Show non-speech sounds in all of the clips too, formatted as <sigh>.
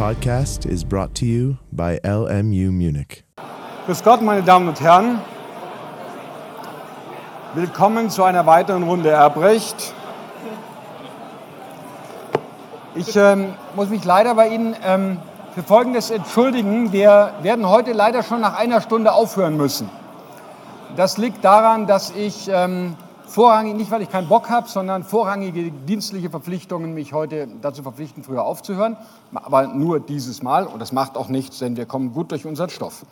podcast is brought to you by LMU Munich. Grüß Gott, meine Damen und Herren. Willkommen zu einer weiteren Runde Erbrecht. Ich ähm, muss mich leider bei Ihnen ähm, für Folgendes entschuldigen. Wir werden heute leider schon nach einer Stunde aufhören müssen. Das liegt daran, dass ich ähm, vorrangig, nicht weil ich keinen Bock habe, sondern vorrangige dienstliche Verpflichtungen mich heute dazu verpflichten, früher aufzuhören. Aber nur dieses Mal und das macht auch nichts, denn wir kommen gut durch unseren Stoff.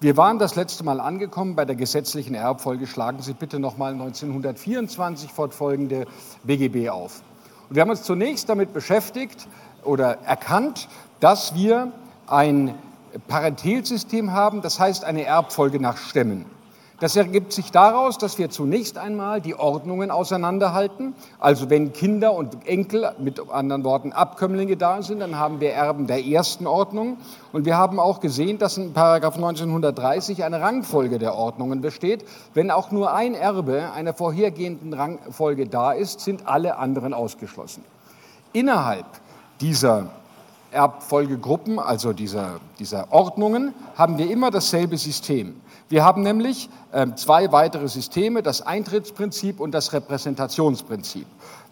Wir waren das letzte Mal angekommen bei der gesetzlichen Erbfolge. Schlagen Sie bitte nochmal 1924 fortfolgende BGB auf. Und wir haben uns zunächst damit beschäftigt oder erkannt, dass wir ein Parentelsystem haben, das heißt eine Erbfolge nach Stämmen. Das ergibt sich daraus, dass wir zunächst einmal die Ordnungen auseinanderhalten. Also wenn Kinder und Enkel, mit anderen Worten Abkömmlinge da sind, dann haben wir Erben der ersten Ordnung. Und wir haben auch gesehen, dass in Paragraph 1930 eine Rangfolge der Ordnungen besteht. Wenn auch nur ein Erbe einer vorhergehenden Rangfolge da ist, sind alle anderen ausgeschlossen. Innerhalb dieser Erbfolgegruppen, also dieser, dieser Ordnungen, haben wir immer dasselbe System. Wir haben nämlich äh, zwei weitere Systeme, das Eintrittsprinzip und das Repräsentationsprinzip.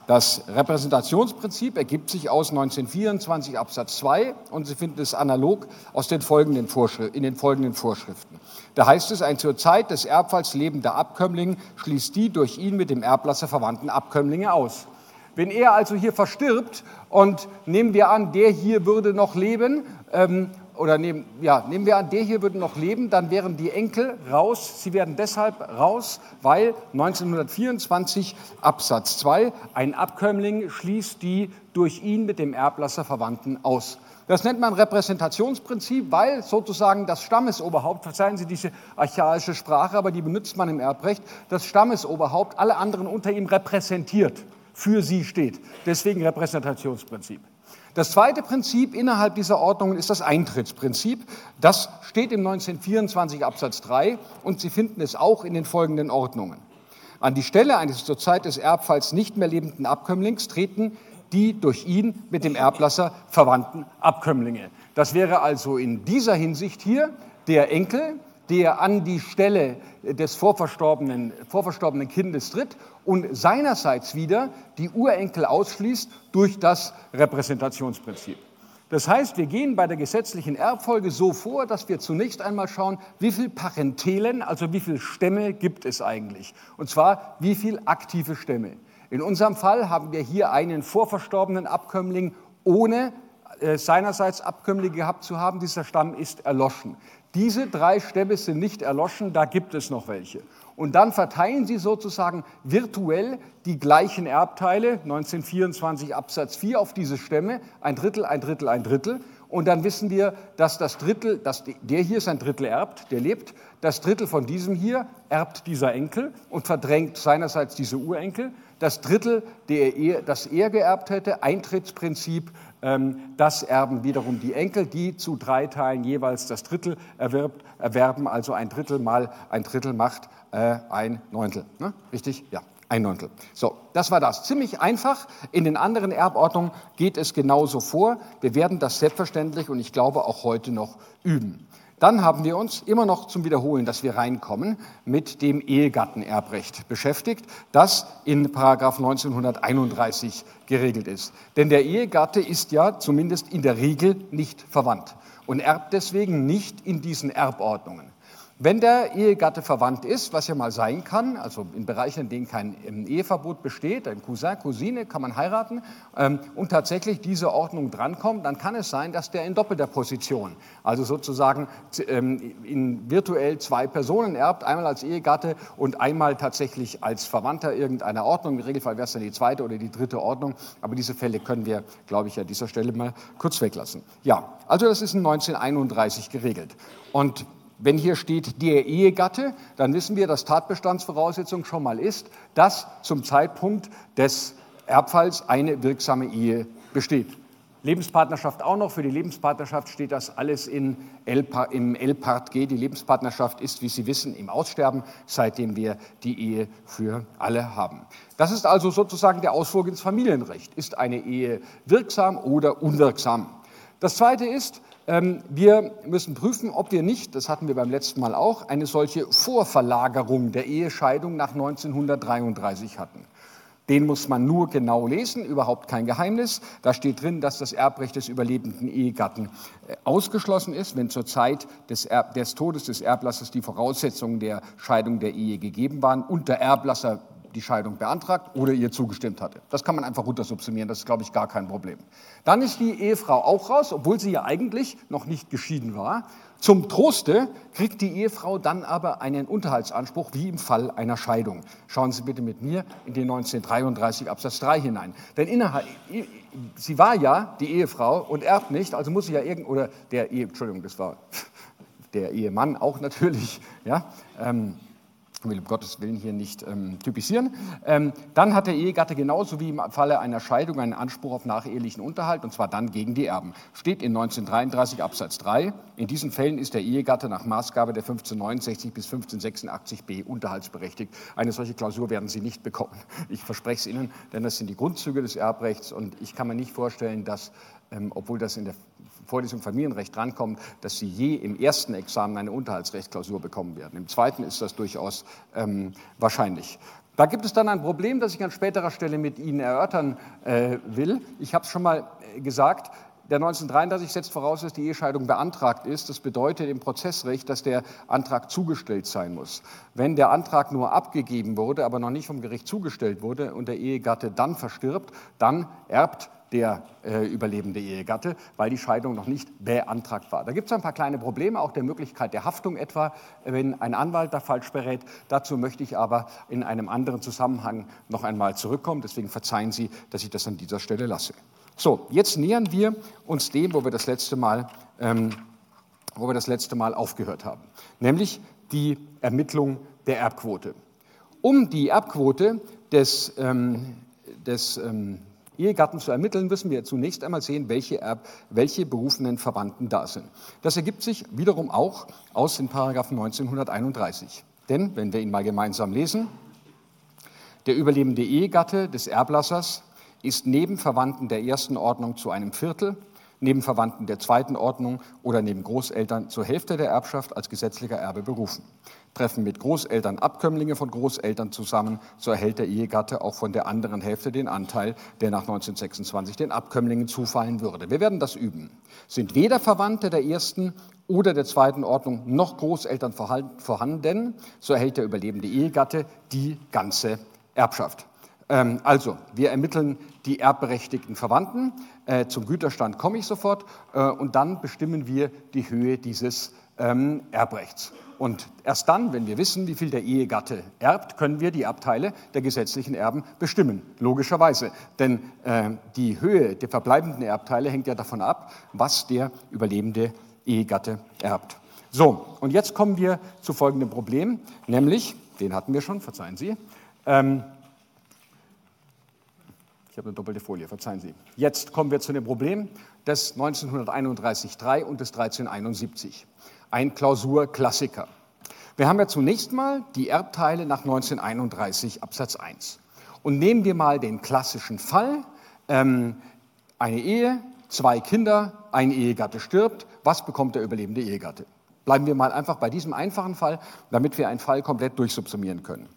Das Repräsentationsprinzip ergibt sich aus 1924 Absatz 2 und Sie finden es analog aus den folgenden in den folgenden Vorschriften. Da heißt es, ein zur Zeit des Erbfalls lebender Abkömmling schließt die durch ihn mit dem Erblasser verwandten Abkömmlinge aus. Wenn er also hier verstirbt und nehmen wir an, der hier würde noch leben, ähm, oder nehmen, ja, nehmen wir an, der hier würde noch leben, dann wären die Enkel raus. Sie werden deshalb raus, weil 1924 Absatz 2 ein Abkömmling schließt die durch ihn mit dem Erblasser Verwandten aus. Das nennt man Repräsentationsprinzip, weil sozusagen das Stammesoberhaupt, verzeihen Sie diese archaische Sprache, aber die benutzt man im Erbrecht, das Stammesoberhaupt alle anderen unter ihm repräsentiert, für sie steht. Deswegen Repräsentationsprinzip. Das zweite Prinzip innerhalb dieser Ordnungen ist das Eintrittsprinzip. Das steht im 1924 Absatz 3 und Sie finden es auch in den folgenden Ordnungen. An die Stelle eines zur Zeit des Erbfalls nicht mehr lebenden Abkömmlings treten die durch ihn mit dem Erblasser verwandten Abkömmlinge. Das wäre also in dieser Hinsicht hier der Enkel, der an die Stelle des vorverstorbenen, vorverstorbenen Kindes tritt und seinerseits wieder die Urenkel ausschließt durch das Repräsentationsprinzip. Das heißt, wir gehen bei der gesetzlichen Erbfolge so vor, dass wir zunächst einmal schauen, wie viele Parentelen, also wie viele Stämme gibt es eigentlich. Und zwar, wie viele aktive Stämme. In unserem Fall haben wir hier einen vorverstorbenen Abkömmling ohne äh, seinerseits Abkömmlinge gehabt zu haben. Dieser Stamm ist erloschen. Diese drei Stämme sind nicht erloschen, da gibt es noch welche. Und dann verteilen sie sozusagen virtuell die gleichen Erbteile, 1924 Absatz 4, auf diese Stämme, ein Drittel, ein Drittel, ein Drittel. Und dann wissen wir, dass das Drittel, dass der hier sein Drittel erbt, der lebt, das Drittel von diesem hier erbt dieser Enkel und verdrängt seinerseits diese Urenkel. Das Drittel, der, das er geerbt hätte, Eintrittsprinzip, das erben wiederum die Enkel, die zu drei Teilen jeweils das Drittel erwirbt, erwerben, also ein Drittel mal ein Drittel macht äh, ein Neuntel. Ne? Richtig? Ja, ein Neuntel. So, das war das. Ziemlich einfach. In den anderen Erbordnungen geht es genauso vor. Wir werden das selbstverständlich und ich glaube auch heute noch üben. Dann haben wir uns immer noch zum Wiederholen, dass wir reinkommen, mit dem Ehegattenerbrecht beschäftigt, das in Paragraph 1931 geregelt ist. Denn der Ehegatte ist ja zumindest in der Regel nicht verwandt und erbt deswegen nicht in diesen Erbordnungen. Wenn der Ehegatte verwandt ist, was ja mal sein kann, also in Bereichen, in denen kein ähm, Eheverbot besteht, ein Cousin, Cousine kann man heiraten ähm, und tatsächlich diese Ordnung drankommt, dann kann es sein, dass der in doppelter Position, also sozusagen ähm, in virtuell zwei Personen erbt, einmal als Ehegatte und einmal tatsächlich als Verwandter irgendeiner Ordnung. Im Regelfall wäre es dann die zweite oder die dritte Ordnung, aber diese Fälle können wir, glaube ich, an dieser Stelle mal kurz weglassen. Ja, also das ist in 1931 geregelt. Und wenn hier steht der Ehegatte, dann wissen wir, dass Tatbestandsvoraussetzung schon mal ist, dass zum Zeitpunkt des Erbfalls eine wirksame Ehe besteht. Lebenspartnerschaft auch noch. Für die Lebenspartnerschaft steht das alles in L, im L-Part G. Die Lebenspartnerschaft ist, wie Sie wissen, im Aussterben, seitdem wir die Ehe für alle haben. Das ist also sozusagen der Ausflug ins Familienrecht. Ist eine Ehe wirksam oder unwirksam? Das Zweite ist, ähm, wir müssen prüfen, ob wir nicht, das hatten wir beim letzten Mal auch, eine solche Vorverlagerung der Ehescheidung nach 1933 hatten. Den muss man nur genau lesen, überhaupt kein Geheimnis. Da steht drin, dass das Erbrecht des überlebenden Ehegatten äh, ausgeschlossen ist, wenn zur Zeit des, Erb des Todes des Erblassers die Voraussetzungen der Scheidung der Ehe gegeben waren und der Erblasser die Scheidung beantragt oder ihr zugestimmt hatte. Das kann man einfach runtersubsumieren, das ist, glaube ich, gar kein Problem. Dann ist die Ehefrau auch raus, obwohl sie ja eigentlich noch nicht geschieden war. Zum Troste kriegt die Ehefrau dann aber einen Unterhaltsanspruch wie im Fall einer Scheidung. Schauen Sie bitte mit mir in den 1933 Absatz 3 hinein. Denn innerhalb, sie war ja die Ehefrau und erbt nicht, also muss sie ja irgend, oder der Ehe, Entschuldigung, das war der Ehemann auch natürlich, ja, ähm, will um Gottes Willen hier nicht ähm, typisieren. Ähm, dann hat der Ehegatte genauso wie im Falle einer Scheidung einen Anspruch auf nachehelichen Unterhalt, und zwar dann gegen die Erben. Steht in 1933 Absatz 3. In diesen Fällen ist der Ehegatte nach Maßgabe der 1569 bis 1586b unterhaltsberechtigt. Eine solche Klausur werden Sie nicht bekommen. Ich verspreche es Ihnen, denn das sind die Grundzüge des Erbrechts und ich kann mir nicht vorstellen, dass, ähm, obwohl das in der Vorlesung Familienrecht drankommt, dass Sie je im ersten Examen eine Unterhaltsrechtsklausur bekommen werden. Im zweiten ist das durchaus ähm, wahrscheinlich. Da gibt es dann ein Problem, das ich an späterer Stelle mit Ihnen erörtern äh, will. Ich habe es schon mal äh, gesagt. Der 1933 setzt voraus, dass die Ehescheidung beantragt ist. Das bedeutet im Prozessrecht, dass der Antrag zugestellt sein muss. Wenn der Antrag nur abgegeben wurde, aber noch nicht vom Gericht zugestellt wurde und der Ehegatte dann verstirbt, dann erbt der äh, überlebende Ehegatte, weil die Scheidung noch nicht beantragt war. Da gibt es ein paar kleine Probleme, auch der Möglichkeit der Haftung etwa, wenn ein Anwalt da falsch berät. Dazu möchte ich aber in einem anderen Zusammenhang noch einmal zurückkommen. Deswegen verzeihen Sie, dass ich das an dieser Stelle lasse. So, jetzt nähern wir uns dem, wo wir das letzte Mal, ähm, wo wir das letzte Mal aufgehört haben, nämlich die Ermittlung der Erbquote. Um die Erbquote des, ähm, des ähm, Ehegatten zu ermitteln, müssen wir zunächst einmal sehen, welche, Erb, welche berufenen Verwandten da sind. Das ergibt sich wiederum auch aus den Paragraphen 1931. Denn, wenn wir ihn mal gemeinsam lesen, der überlebende Ehegatte des Erblassers ist neben Verwandten der ersten Ordnung zu einem Viertel, neben Verwandten der zweiten Ordnung oder neben Großeltern zur Hälfte der Erbschaft als gesetzlicher Erbe berufen treffen mit Großeltern Abkömmlinge von Großeltern zusammen, so erhält der Ehegatte auch von der anderen Hälfte den Anteil, der nach 1926 den Abkömmlingen zufallen würde. Wir werden das üben. Sind weder Verwandte der ersten oder der zweiten Ordnung noch Großeltern vorhanden, so erhält der überlebende Ehegatte die ganze Erbschaft. Ähm, also, wir ermitteln die erbberechtigten Verwandten. Äh, zum Güterstand komme ich sofort. Äh, und dann bestimmen wir die Höhe dieses ähm, Erbrechts. Und erst dann, wenn wir wissen, wie viel der Ehegatte erbt, können wir die Erbteile der gesetzlichen Erben bestimmen, logischerweise. Denn äh, die Höhe der verbleibenden Erbteile hängt ja davon ab, was der überlebende Ehegatte erbt. So, und jetzt kommen wir zu folgendem Problem, nämlich, den hatten wir schon, verzeihen Sie, ähm, ich habe eine doppelte Folie, verzeihen Sie. Jetzt kommen wir zu dem Problem des 1931-3 und des 1371 ein Klausurklassiker. Wir haben ja zunächst mal die Erbteile nach 1931 Absatz 1. Und nehmen wir mal den klassischen Fall, ähm, eine Ehe, zwei Kinder, ein Ehegatte stirbt, was bekommt der überlebende Ehegatte? Bleiben wir mal einfach bei diesem einfachen Fall, damit wir einen Fall komplett durchsubsumieren können.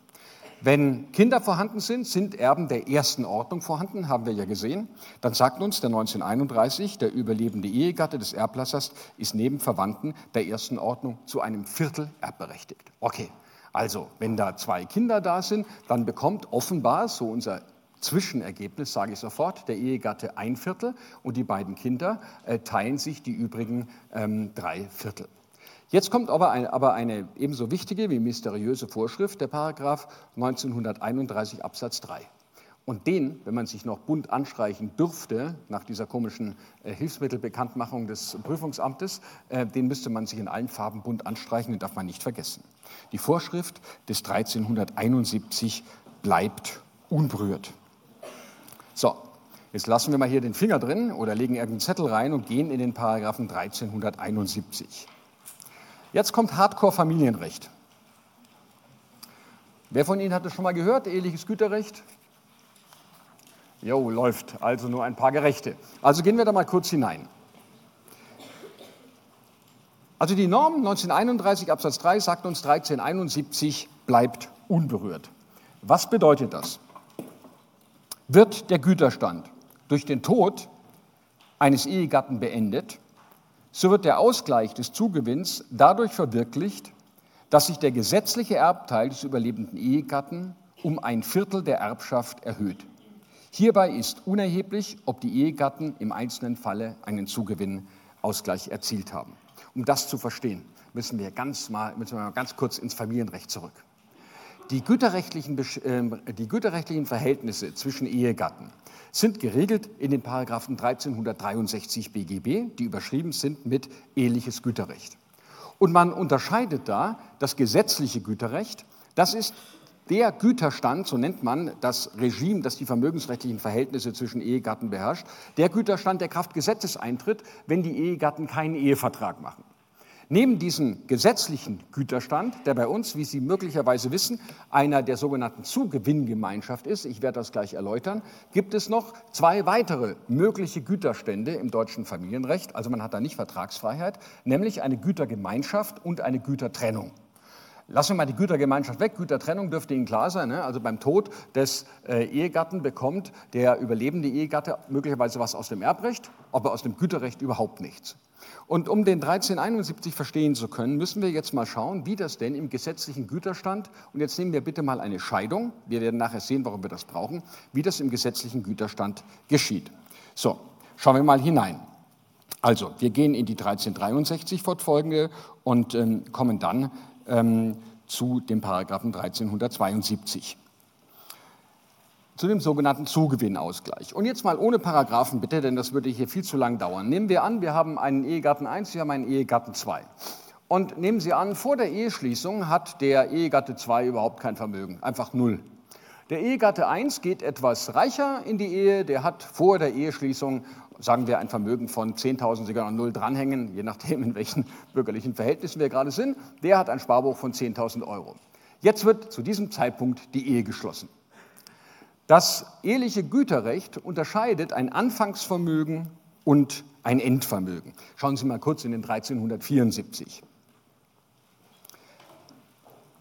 Wenn Kinder vorhanden sind, sind Erben der ersten Ordnung vorhanden, haben wir ja gesehen. Dann sagt uns der 1931, der überlebende Ehegatte des Erblassers ist neben Verwandten der ersten Ordnung zu einem Viertel erbberechtigt. Okay, also wenn da zwei Kinder da sind, dann bekommt offenbar, so unser Zwischenergebnis, sage ich sofort, der Ehegatte ein Viertel und die beiden Kinder äh, teilen sich die übrigen ähm, drei Viertel. Jetzt kommt aber eine, aber eine ebenso wichtige wie mysteriöse Vorschrift, der Paragraph 1931 Absatz 3. Und den, wenn man sich noch bunt anstreichen dürfte, nach dieser komischen äh, Hilfsmittelbekanntmachung des Prüfungsamtes, äh, den müsste man sich in allen Farben bunt anstreichen, den darf man nicht vergessen. Die Vorschrift des 1371 bleibt unberührt. So, jetzt lassen wir mal hier den Finger drin oder legen irgendeinen Zettel rein und gehen in den Paragraphen 1371. Jetzt kommt Hardcore-Familienrecht. Wer von Ihnen hat das schon mal gehört, eheliches Güterrecht? Jo, läuft. Also nur ein paar Gerechte. Also gehen wir da mal kurz hinein. Also die Norm 1931 Absatz 3 sagt uns 1371 bleibt unberührt. Was bedeutet das? Wird der Güterstand durch den Tod eines Ehegatten beendet, so wird der Ausgleich des Zugewinns dadurch verwirklicht, dass sich der gesetzliche Erbteil des überlebenden Ehegatten um ein Viertel der Erbschaft erhöht. Hierbei ist unerheblich, ob die Ehegatten im einzelnen Falle einen Zugewinnausgleich erzielt haben. Um das zu verstehen, müssen wir ganz, mal, müssen wir mal ganz kurz ins Familienrecht zurück. Die güterrechtlichen, ähm, die güterrechtlichen Verhältnisse zwischen Ehegatten sind geregelt in den Paragraphen 1363 BGB, die überschrieben sind mit eheliches Güterrecht. Und man unterscheidet da das gesetzliche Güterrecht, das ist der Güterstand, so nennt man das Regime, das die vermögensrechtlichen Verhältnisse zwischen Ehegatten beherrscht, der Güterstand, der Kraft Gesetzes eintritt, wenn die Ehegatten keinen Ehevertrag machen. Neben diesem gesetzlichen Güterstand, der bei uns, wie Sie möglicherweise wissen, einer der sogenannten Zugewinngemeinschaft ist, ich werde das gleich erläutern, gibt es noch zwei weitere mögliche Güterstände im deutschen Familienrecht, also man hat da nicht Vertragsfreiheit, nämlich eine Gütergemeinschaft und eine Gütertrennung. Lassen wir mal die Gütergemeinschaft weg. Gütertrennung dürfte Ihnen klar sein. Ne? Also beim Tod des äh, Ehegatten bekommt der überlebende Ehegatte möglicherweise was aus dem Erbrecht, aber aus dem Güterrecht überhaupt nichts. Und um den 1371 verstehen zu können, müssen wir jetzt mal schauen, wie das denn im gesetzlichen Güterstand, und jetzt nehmen wir bitte mal eine Scheidung, wir werden nachher sehen, warum wir das brauchen, wie das im gesetzlichen Güterstand geschieht. So, schauen wir mal hinein. Also, wir gehen in die 1363 fortfolgende und ähm, kommen dann ähm, zu dem Paragraphen 1372 zu dem sogenannten Zugewinnausgleich. Und jetzt mal ohne Paragraphen bitte, denn das würde hier viel zu lang dauern. Nehmen wir an, wir haben einen Ehegatten 1, wir haben einen Ehegatten 2. Und nehmen Sie an, vor der Eheschließung hat der Ehegatte 2 überhaupt kein Vermögen, einfach null. Der Ehegatte 1 geht etwas reicher in die Ehe, der hat vor der Eheschließung, sagen wir, ein Vermögen von 10.000, sogar noch null dranhängen, je nachdem, in welchen bürgerlichen Verhältnissen wir gerade sind. Der hat ein Sparbuch von 10.000 Euro. Jetzt wird zu diesem Zeitpunkt die Ehe geschlossen. Das eheliche Güterrecht unterscheidet ein Anfangsvermögen und ein Endvermögen. Schauen Sie mal kurz in den 1374.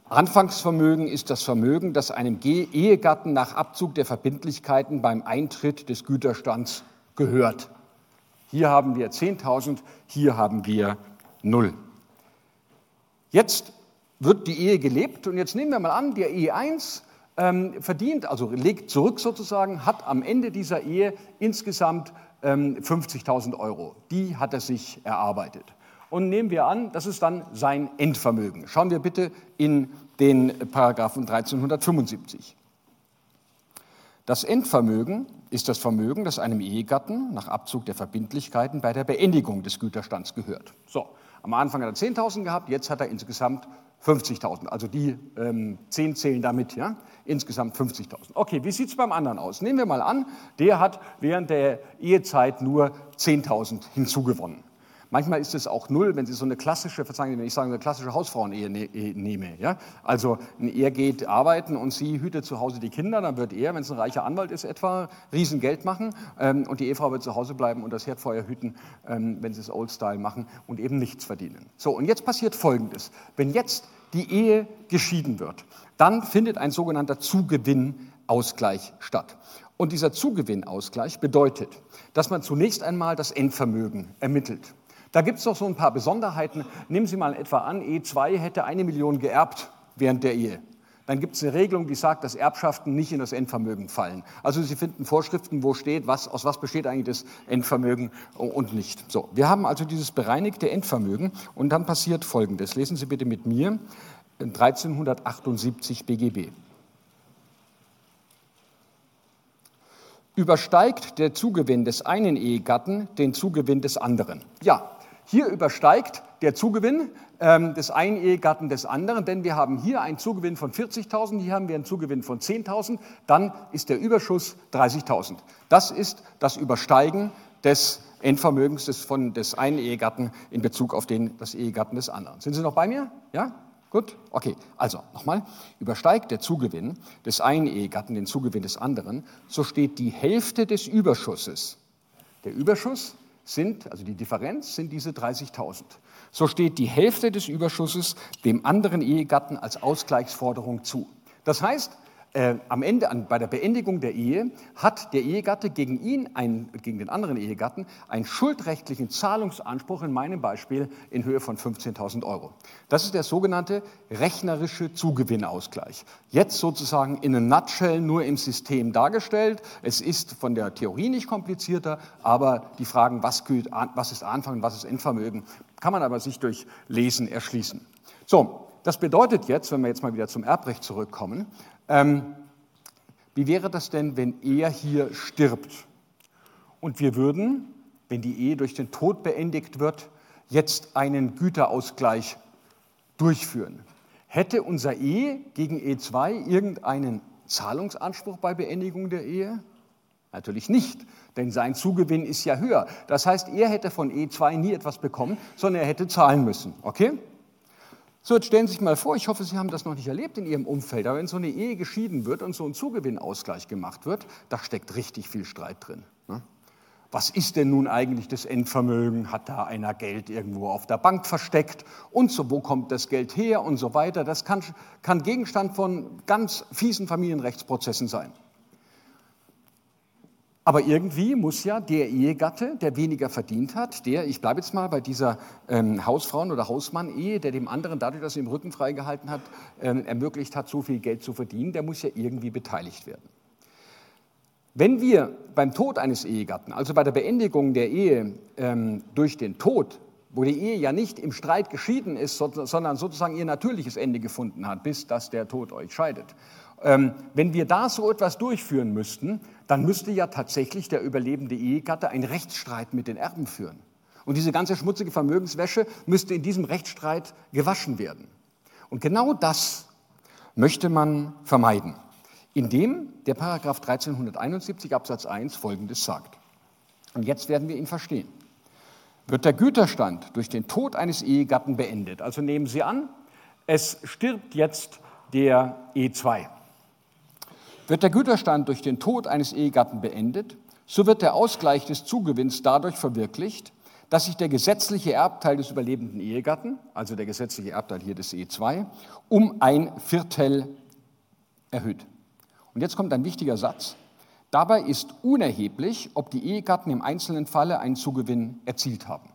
Anfangsvermögen ist das Vermögen, das einem Ehegatten nach Abzug der Verbindlichkeiten beim Eintritt des Güterstands gehört. Hier haben wir 10.000, hier haben wir 0. Jetzt wird die Ehe gelebt und jetzt nehmen wir mal an, der Ehe 1 ähm, verdient, also legt zurück sozusagen, hat am Ende dieser Ehe insgesamt ähm, 50.000 Euro. Die hat er sich erarbeitet. Und nehmen wir an, das ist dann sein Endvermögen. Schauen wir bitte in den Paragraphen 1375. Das Endvermögen ist das Vermögen, das einem Ehegatten nach Abzug der Verbindlichkeiten bei der Beendigung des Güterstands gehört. So, am Anfang hat er 10.000 gehabt, jetzt hat er insgesamt 50.000. Also die ähm, 10 zählen damit, ja? insgesamt 50.000. Okay, wie sieht es beim anderen aus? Nehmen wir mal an, der hat während der Ehezeit nur 10.000 hinzugewonnen. Manchmal ist es auch null, wenn Sie so eine klassische, verzeihen Sie, wenn ich sage, eine klassische Hausfrauenehe ne, eh, nehme. Ja? Also er geht arbeiten und sie hütet zu Hause die Kinder, dann wird er, wenn es ein reicher Anwalt ist etwa, Riesengeld machen ähm, und die Ehefrau wird zu Hause bleiben und das Herdfeuer hüten, ähm, wenn sie es Old-Style machen und eben nichts verdienen. So, und jetzt passiert Folgendes. Wenn jetzt die Ehe geschieden wird, dann findet ein sogenannter Zugewinnausgleich statt. Und dieser Zugewinnausgleich bedeutet, dass man zunächst einmal das Endvermögen ermittelt. Da gibt es noch so ein paar Besonderheiten. Nehmen Sie mal etwa an, E2 hätte eine Million geerbt während der Ehe. Dann gibt es eine Regelung, die sagt, dass Erbschaften nicht in das Endvermögen fallen. Also Sie finden Vorschriften, wo steht, was, aus was besteht eigentlich das Endvermögen und nicht. So, wir haben also dieses bereinigte Endvermögen und dann passiert Folgendes. Lesen Sie bitte mit mir 1378 BGB. Übersteigt der Zugewinn des einen Ehegatten den Zugewinn des anderen? Ja, hier übersteigt der Zugewinn ähm, des einen Ehegatten des anderen, denn wir haben hier einen Zugewinn von 40.000, hier haben wir einen Zugewinn von 10.000, dann ist der Überschuss 30.000. Das ist das Übersteigen des Endvermögens des, von, des einen Ehegatten in Bezug auf den, das Ehegatten des anderen. Sind Sie noch bei mir? Ja? Gut? Okay, also nochmal. Übersteigt der Zugewinn des einen Ehegatten den Zugewinn des anderen, so steht die Hälfte des Überschusses. Der Überschuss sind, also die Differenz sind diese 30.000. So steht die Hälfte des Überschusses dem anderen Ehegatten als Ausgleichsforderung zu. Das heißt, äh, am Ende, an, bei der Beendigung der Ehe, hat der Ehegatte gegen ihn, ein, gegen den anderen Ehegatten, einen schuldrechtlichen Zahlungsanspruch, in meinem Beispiel, in Höhe von 15.000 Euro. Das ist der sogenannte rechnerische Zugewinnausgleich. Jetzt sozusagen in a nutshell nur im System dargestellt. Es ist von der Theorie nicht komplizierter, aber die Fragen, was, gilt, was ist Anfang und was ist Endvermögen, kann man aber sich durch Lesen erschließen. So, das bedeutet jetzt, wenn wir jetzt mal wieder zum Erbrecht zurückkommen, ähm, wie wäre das denn, wenn er hier stirbt? Und wir würden, wenn die Ehe durch den Tod beendigt wird, jetzt einen Güterausgleich durchführen. Hätte unser Ehe gegen E2 irgendeinen Zahlungsanspruch bei Beendigung der Ehe? Natürlich nicht, denn sein Zugewinn ist ja höher. Das heißt, er hätte von E2 nie etwas bekommen, sondern er hätte zahlen müssen. Okay? So, jetzt stellen Sie sich mal vor, ich hoffe, Sie haben das noch nicht erlebt in Ihrem Umfeld, aber wenn so eine Ehe geschieden wird und so ein Zugewinnausgleich gemacht wird, da steckt richtig viel Streit drin. Ne? Was ist denn nun eigentlich das Endvermögen? Hat da einer Geld irgendwo auf der Bank versteckt? Und so, wo kommt das Geld her und so weiter? Das kann, kann Gegenstand von ganz fiesen Familienrechtsprozessen sein. Aber irgendwie muss ja der Ehegatte, der weniger verdient hat, der, ich bleibe jetzt mal bei dieser ähm, Hausfrauen- oder Hausmann-Ehe, der dem anderen dadurch, dass er ihm Rücken freigehalten hat, ähm, ermöglicht hat, so viel Geld zu verdienen, der muss ja irgendwie beteiligt werden. Wenn wir beim Tod eines Ehegatten, also bei der Beendigung der Ehe ähm, durch den Tod, wo die Ehe ja nicht im Streit geschieden ist, sondern sozusagen ihr natürliches Ende gefunden hat, bis dass der Tod euch scheidet, wenn wir da so etwas durchführen müssten, dann müsste ja tatsächlich der überlebende Ehegatte einen Rechtsstreit mit den Erben führen. Und diese ganze schmutzige Vermögenswäsche müsste in diesem Rechtsstreit gewaschen werden. Und genau das möchte man vermeiden, indem der Paragraph 1371 Absatz 1 Folgendes sagt. Und jetzt werden wir ihn verstehen. Wird der Güterstand durch den Tod eines Ehegatten beendet, also nehmen Sie an, es stirbt jetzt der E2 wird der Güterstand durch den Tod eines Ehegatten beendet, so wird der Ausgleich des Zugewinns dadurch verwirklicht, dass sich der gesetzliche Erbteil des überlebenden Ehegatten, also der gesetzliche Erbteil hier des E2, um ein Viertel erhöht. Und jetzt kommt ein wichtiger Satz. Dabei ist unerheblich, ob die Ehegatten im einzelnen Falle einen Zugewinn erzielt haben.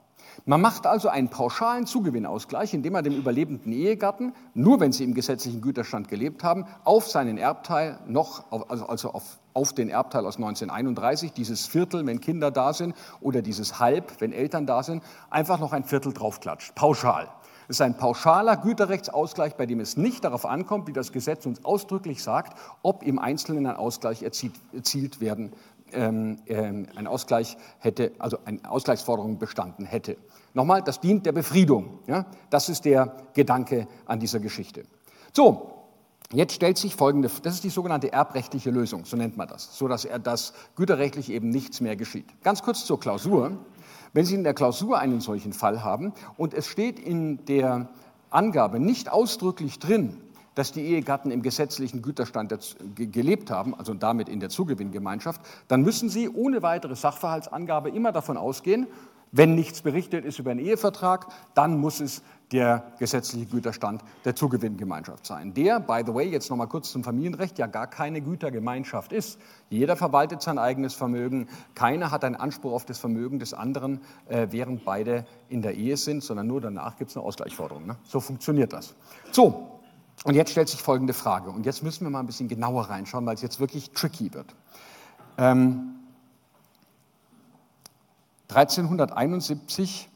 Man macht also einen pauschalen Zugewinnausgleich, indem man dem überlebenden Ehegatten, nur wenn sie im gesetzlichen Güterstand gelebt haben, auf seinen Erbteil noch, also, also auf, auf den Erbteil aus 1931, dieses Viertel, wenn Kinder da sind, oder dieses Halb, wenn Eltern da sind, einfach noch ein Viertel draufklatscht, pauschal. Es ist ein pauschaler Güterrechtsausgleich, bei dem es nicht darauf ankommt, wie das Gesetz uns ausdrücklich sagt, ob im Einzelnen ein Ausgleich erzielt, erzielt werden ähm, ähm, ein Ausgleich hätte, also eine Ausgleichsforderung bestanden hätte. Nochmal, das dient der Befriedung. Ja? Das ist der Gedanke an dieser Geschichte. So, jetzt stellt sich folgende, das ist die sogenannte erbrechtliche Lösung, so nennt man das, so dass er das güterrechtlich eben nichts mehr geschieht. Ganz kurz zur Klausur. Wenn Sie in der Klausur einen solchen Fall haben und es steht in der Angabe nicht ausdrücklich drin, dass die Ehegatten im gesetzlichen Güterstand gelebt haben, also damit in der Zugewinngemeinschaft, dann müssen Sie ohne weitere Sachverhaltsangabe immer davon ausgehen, wenn nichts berichtet ist über einen Ehevertrag, dann muss es der gesetzliche Güterstand der Zugewinngemeinschaft sein. Der, by the way, jetzt nochmal kurz zum Familienrecht, ja gar keine Gütergemeinschaft ist. Jeder verwaltet sein eigenes Vermögen. Keiner hat einen Anspruch auf das Vermögen des anderen, äh, während beide in der Ehe sind, sondern nur danach gibt es eine Ausgleichsforderung. Ne? So funktioniert das. So, und jetzt stellt sich folgende Frage. Und jetzt müssen wir mal ein bisschen genauer reinschauen, weil es jetzt wirklich tricky wird. Ähm, 1371,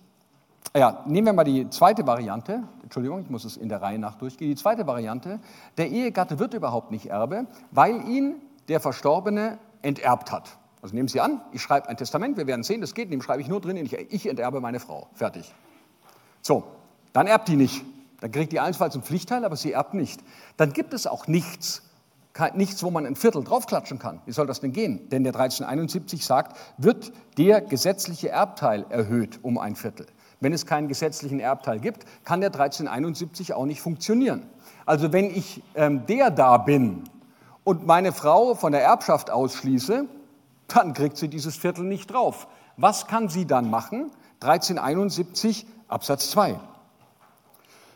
ja, nehmen wir mal die zweite Variante. Entschuldigung, ich muss es in der Reihe nach durchgehen. Die zweite Variante, der Ehegatte wird überhaupt nicht Erbe, weil ihn der Verstorbene enterbt hat. Also nehmen Sie an, ich schreibe ein Testament, wir werden sehen, das geht, dem schreibe ich nur drin, ich, ich enterbe meine Frau. Fertig. So, dann erbt die nicht. Dann kriegt die allenfalls einen Pflichtteil, aber sie erbt nicht. Dann gibt es auch nichts, nichts, wo man ein Viertel draufklatschen kann. Wie soll das denn gehen? Denn der 1371 sagt, wird der gesetzliche Erbteil erhöht um ein Viertel. Wenn es keinen gesetzlichen Erbteil gibt, kann der 1371 auch nicht funktionieren. Also wenn ich ähm, der da bin und meine Frau von der Erbschaft ausschließe, dann kriegt sie dieses Viertel nicht drauf. Was kann sie dann machen? 1371 Absatz 2.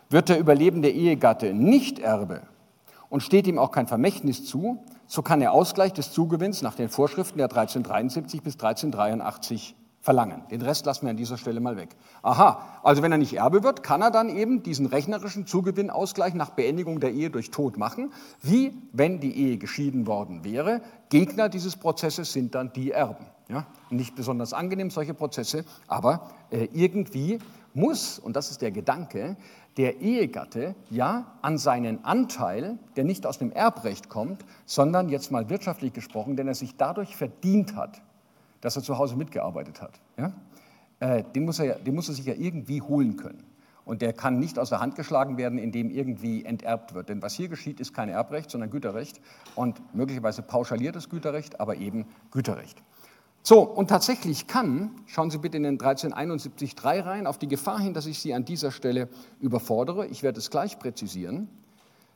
Wird der überlebende Ehegatte nicht Erbe und steht ihm auch kein Vermächtnis zu, so kann er Ausgleich des Zugewinns nach den Vorschriften der 1373 bis 1383 verlangen. Den Rest lassen wir an dieser Stelle mal weg. Aha, also wenn er nicht Erbe wird, kann er dann eben diesen rechnerischen Zugewinnausgleich nach Beendigung der Ehe durch Tod machen, wie wenn die Ehe geschieden worden wäre. Gegner dieses Prozesses sind dann die Erben. Ja? Nicht besonders angenehm, solche Prozesse, aber äh, irgendwie muss, und das ist der Gedanke, der Ehegatte ja an seinen Anteil, der nicht aus dem Erbrecht kommt, sondern jetzt mal wirtschaftlich gesprochen, denn er sich dadurch verdient hat, dass er zu Hause mitgearbeitet hat. Ja? Äh, den, muss er, den muss er sich ja irgendwie holen können. Und der kann nicht aus der Hand geschlagen werden, indem irgendwie enterbt wird. Denn was hier geschieht, ist kein Erbrecht, sondern Güterrecht. Und möglicherweise pauschaliertes Güterrecht, aber eben Güterrecht. So, und tatsächlich kann, schauen Sie bitte in den 1371.3 rein, auf die Gefahr hin, dass ich Sie an dieser Stelle überfordere, ich werde es gleich präzisieren,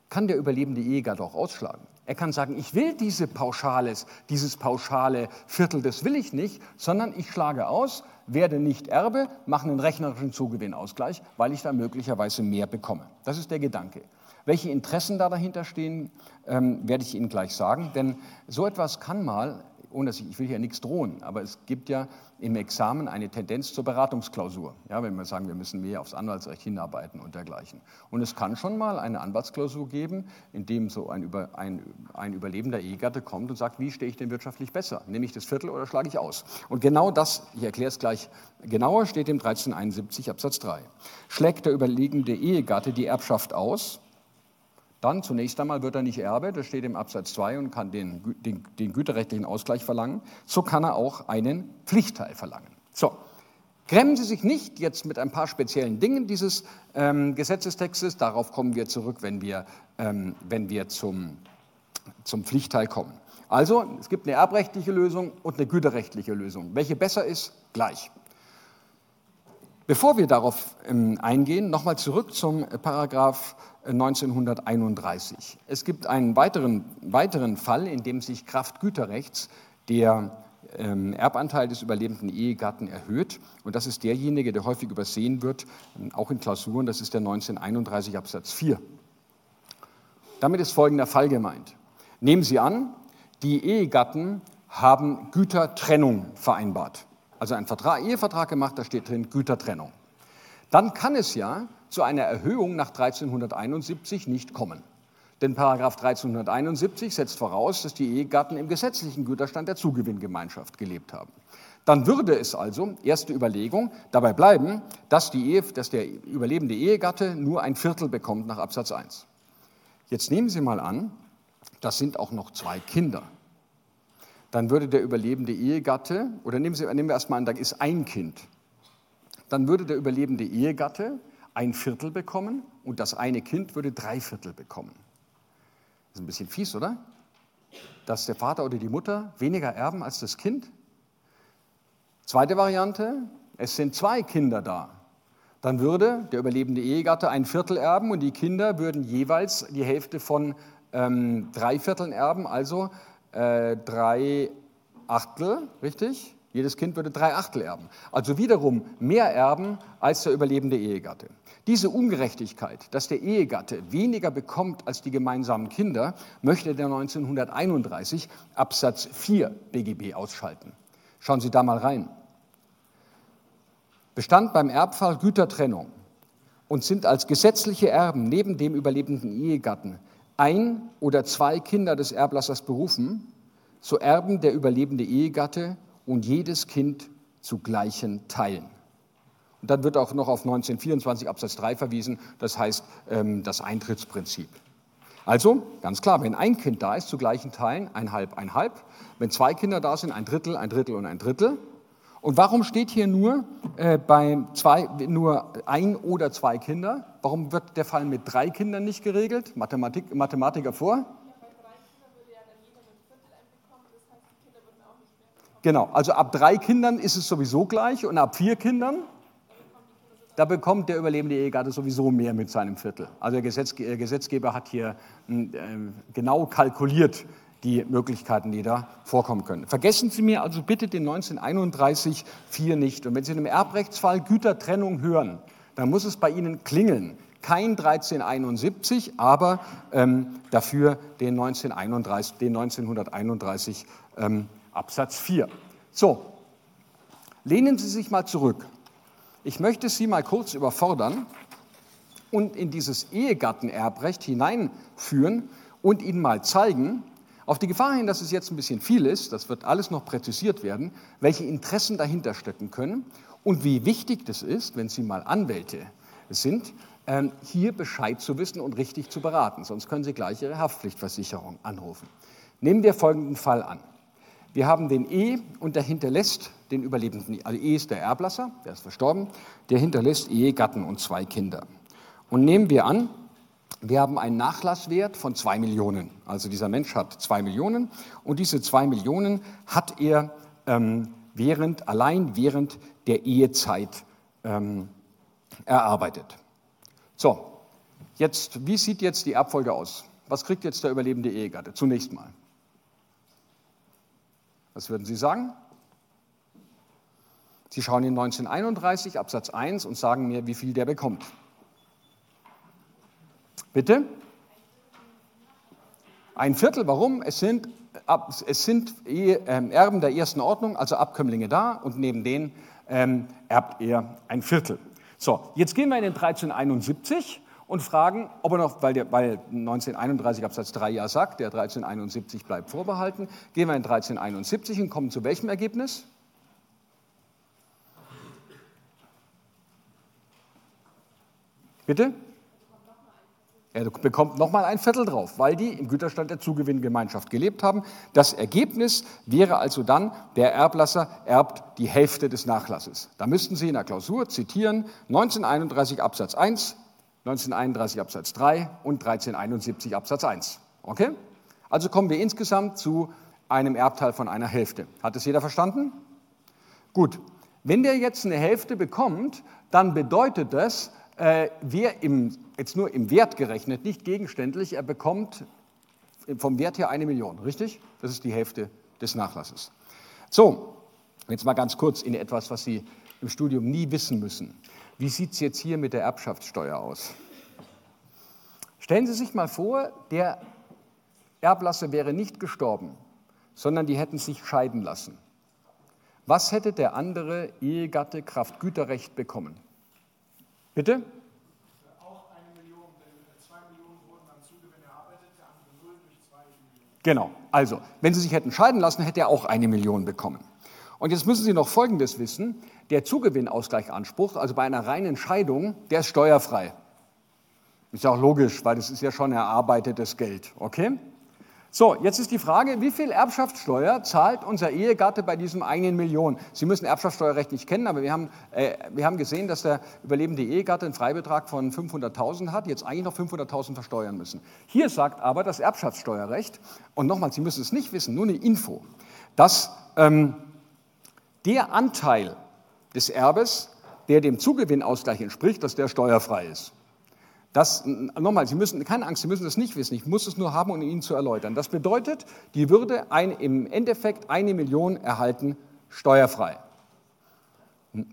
kann der überlebende Ehegatte auch ausschlagen. Er kann sagen, ich will diese Pauschales, dieses pauschale Viertel, das will ich nicht, sondern ich schlage aus, werde nicht Erbe, mache einen rechnerischen Zugewinnausgleich, weil ich da möglicherweise mehr bekomme. Das ist der Gedanke. Welche Interessen da dahinter stehen, ähm, werde ich Ihnen gleich sagen, denn so etwas kann mal ohne dass ich, ich will hier nichts drohen, aber es gibt ja im Examen eine Tendenz zur Beratungsklausur. Ja, wenn wir sagen, wir müssen mehr aufs Anwaltsrecht hinarbeiten und dergleichen. Und es kann schon mal eine Anwaltsklausur geben, in dem so ein, Über, ein, ein überlebender Ehegatte kommt und sagt, wie stehe ich denn wirtschaftlich besser? Nehme ich das Viertel oder schlage ich aus? Und genau das, ich erkläre es gleich genauer, steht im 1371 Absatz 3. Schlägt der überlegende Ehegatte die Erbschaft aus, dann zunächst einmal wird er nicht Erbe, das steht im Absatz 2 und kann den, den, den güterrechtlichen Ausgleich verlangen. So kann er auch einen Pflichtteil verlangen. So, Grämen Sie sich nicht jetzt mit ein paar speziellen Dingen dieses ähm, Gesetzestextes. Darauf kommen wir zurück, wenn wir, ähm, wenn wir zum, zum Pflichtteil kommen. Also, es gibt eine erbrechtliche Lösung und eine güterrechtliche Lösung. Welche besser ist, gleich. Bevor wir darauf ähm, eingehen, nochmal zurück zum Paragraph 1931. Es gibt einen weiteren, weiteren Fall, in dem sich Kraft Güterrechts der ähm, Erbanteil des überlebenden Ehegatten erhöht. Und das ist derjenige, der häufig übersehen wird, ähm, auch in Klausuren, das ist der 1931 Absatz 4. Damit ist folgender Fall gemeint. Nehmen Sie an, die Ehegatten haben Gütertrennung vereinbart. Also einen Vertrag, Ehevertrag gemacht, da steht drin Gütertrennung. Dann kann es ja zu einer Erhöhung nach 1371 nicht kommen. Denn Paragraph 1371 setzt voraus, dass die Ehegatten im gesetzlichen Güterstand der Zugewinngemeinschaft gelebt haben. Dann würde es also, erste Überlegung, dabei bleiben, dass, die Ehe, dass der überlebende Ehegatte nur ein Viertel bekommt nach Absatz 1. Jetzt nehmen Sie mal an, das sind auch noch zwei Kinder. Dann würde der überlebende Ehegatte, oder nehmen, Sie, nehmen wir erstmal an, da ist ein Kind. Dann würde der überlebende Ehegatte ein Viertel bekommen und das eine Kind würde drei Viertel bekommen. Das ist ein bisschen fies, oder? Dass der Vater oder die Mutter weniger erben als das Kind. Zweite Variante, es sind zwei Kinder da. Dann würde der überlebende Ehegatte ein Viertel erben und die Kinder würden jeweils die Hälfte von ähm, drei Vierteln erben, also äh, drei Achtel, richtig? Jedes Kind würde drei Achtel erben. Also wiederum mehr erben als der überlebende Ehegatte. Diese Ungerechtigkeit, dass der Ehegatte weniger bekommt als die gemeinsamen Kinder, möchte der 1931 Absatz 4 BGB ausschalten. Schauen Sie da mal rein. Bestand beim Erbfall Gütertrennung und sind als gesetzliche Erben neben dem überlebenden Ehegatten ein oder zwei Kinder des Erblassers berufen, so erben der überlebende Ehegatte und jedes Kind zu gleichen Teilen. Und dann wird auch noch auf 1924 Absatz 3 verwiesen, das heißt ähm, das Eintrittsprinzip. Also, ganz klar, wenn ein Kind da ist, zu gleichen Teilen, ein Halb, ein Halb. Wenn zwei Kinder da sind, ein Drittel, ein Drittel und ein Drittel. Und warum steht hier nur, äh, bei zwei, nur ein oder zwei Kinder? Warum wird der Fall mit drei Kindern nicht geregelt? Mathematik, Mathematiker vor? Genau, also ab drei Kindern ist es sowieso gleich und ab vier Kindern, da bekommt der überlebende Ehegatte sowieso mehr mit seinem Viertel. Also der Gesetzgeber hat hier äh, genau kalkuliert, die Möglichkeiten, die da vorkommen können. Vergessen Sie mir also bitte den 1931 4 nicht. Und wenn Sie in einem Erbrechtsfall Gütertrennung hören, dann muss es bei Ihnen klingeln. Kein 1371, aber ähm, dafür den, 1931, den 1931 ähm, Absatz 4. So, lehnen Sie sich mal zurück. Ich möchte Sie mal kurz überfordern und in dieses Ehegattenerbrecht hineinführen und Ihnen mal zeigen, auf die Gefahr hin, dass es jetzt ein bisschen viel ist, das wird alles noch präzisiert werden, welche Interessen dahinter stecken können und wie wichtig das ist, wenn Sie mal Anwälte sind, ähm, hier Bescheid zu wissen und richtig zu beraten. Sonst können Sie gleich Ihre Haftpflichtversicherung anrufen. Nehmen wir folgenden Fall an. Wir haben den E und der hinterlässt den Überlebenden. Also E ist der Erblasser, der ist verstorben, der hinterlässt Ehegatten und zwei Kinder. Und nehmen wir an, wir haben einen Nachlasswert von zwei Millionen. Also dieser Mensch hat zwei Millionen und diese zwei Millionen hat er ähm, während, allein während der Ehezeit ähm, erarbeitet. So, jetzt, wie sieht jetzt die Erbfolge aus? Was kriegt jetzt der überlebende Ehegatte? Zunächst mal. Was würden Sie sagen? Sie schauen in 1931 Absatz 1 und sagen mir, wie viel der bekommt. Bitte? Ein Viertel, warum? Es sind, es sind ähm, Erben der ersten Ordnung, also Abkömmlinge da und neben denen ähm, erbt er ein Viertel. So, jetzt gehen wir in den 1371 und fragen, ob er noch, weil, der, weil 1931 Absatz 3 ja sagt, der 1371 bleibt vorbehalten, gehen wir in 1371 und kommen zu welchem Ergebnis? Bitte? Er bekommt nochmal ein Viertel drauf, weil die im Güterstand der Zugewinngemeinschaft gelebt haben. Das Ergebnis wäre also dann, der Erblasser erbt die Hälfte des Nachlasses. Da müssten Sie in der Klausur zitieren 1931 Absatz 1, 1931 Absatz 3 und 1371 Absatz 1. Okay? Also kommen wir insgesamt zu einem Erbteil von einer Hälfte. Hat es jeder verstanden? Gut. Wenn der jetzt eine Hälfte bekommt, dann bedeutet das, äh, wer im, jetzt nur im Wert gerechnet, nicht gegenständlich, er bekommt vom Wert her eine Million, richtig? Das ist die Hälfte des Nachlasses. So, jetzt mal ganz kurz in etwas, was Sie im Studium nie wissen müssen. Wie sieht es jetzt hier mit der Erbschaftssteuer aus? Stellen Sie sich mal vor, der Erblasser wäre nicht gestorben, sondern die hätten sich scheiden lassen. Was hätte der andere Ehegatte Kraft Güterrecht bekommen? Bitte? Auch eine Million, denn zwei Millionen wurden am Zugewinn erarbeitet, der andere null durch zwei Millionen. Genau, also, wenn Sie sich hätten scheiden lassen, hätte er auch eine Million bekommen. Und jetzt müssen Sie noch Folgendes wissen. Der Zugewinnausgleichanspruch, also bei einer reinen Scheidung, der ist steuerfrei. Ist ja auch logisch, weil das ist ja schon erarbeitetes Geld. Okay? So, jetzt ist die Frage, wie viel Erbschaftssteuer zahlt unser Ehegatte bei diesem einen Million? Sie müssen Erbschaftssteuerrecht nicht kennen, aber wir haben, äh, wir haben gesehen, dass der überlebende Ehegatte einen Freibetrag von 500.000 hat, jetzt eigentlich noch 500.000 versteuern müssen. Hier sagt aber das Erbschaftssteuerrecht, und nochmal, Sie müssen es nicht wissen, nur eine Info, dass ähm, der Anteil des Erbes, der dem Zugewinnausgleich entspricht, dass der steuerfrei ist. Das, nochmal, Sie müssen, keine Angst, Sie müssen das nicht wissen. Ich muss es nur haben, um Ihnen zu erläutern. Das bedeutet, die würde ein, im Endeffekt eine Million erhalten, steuerfrei.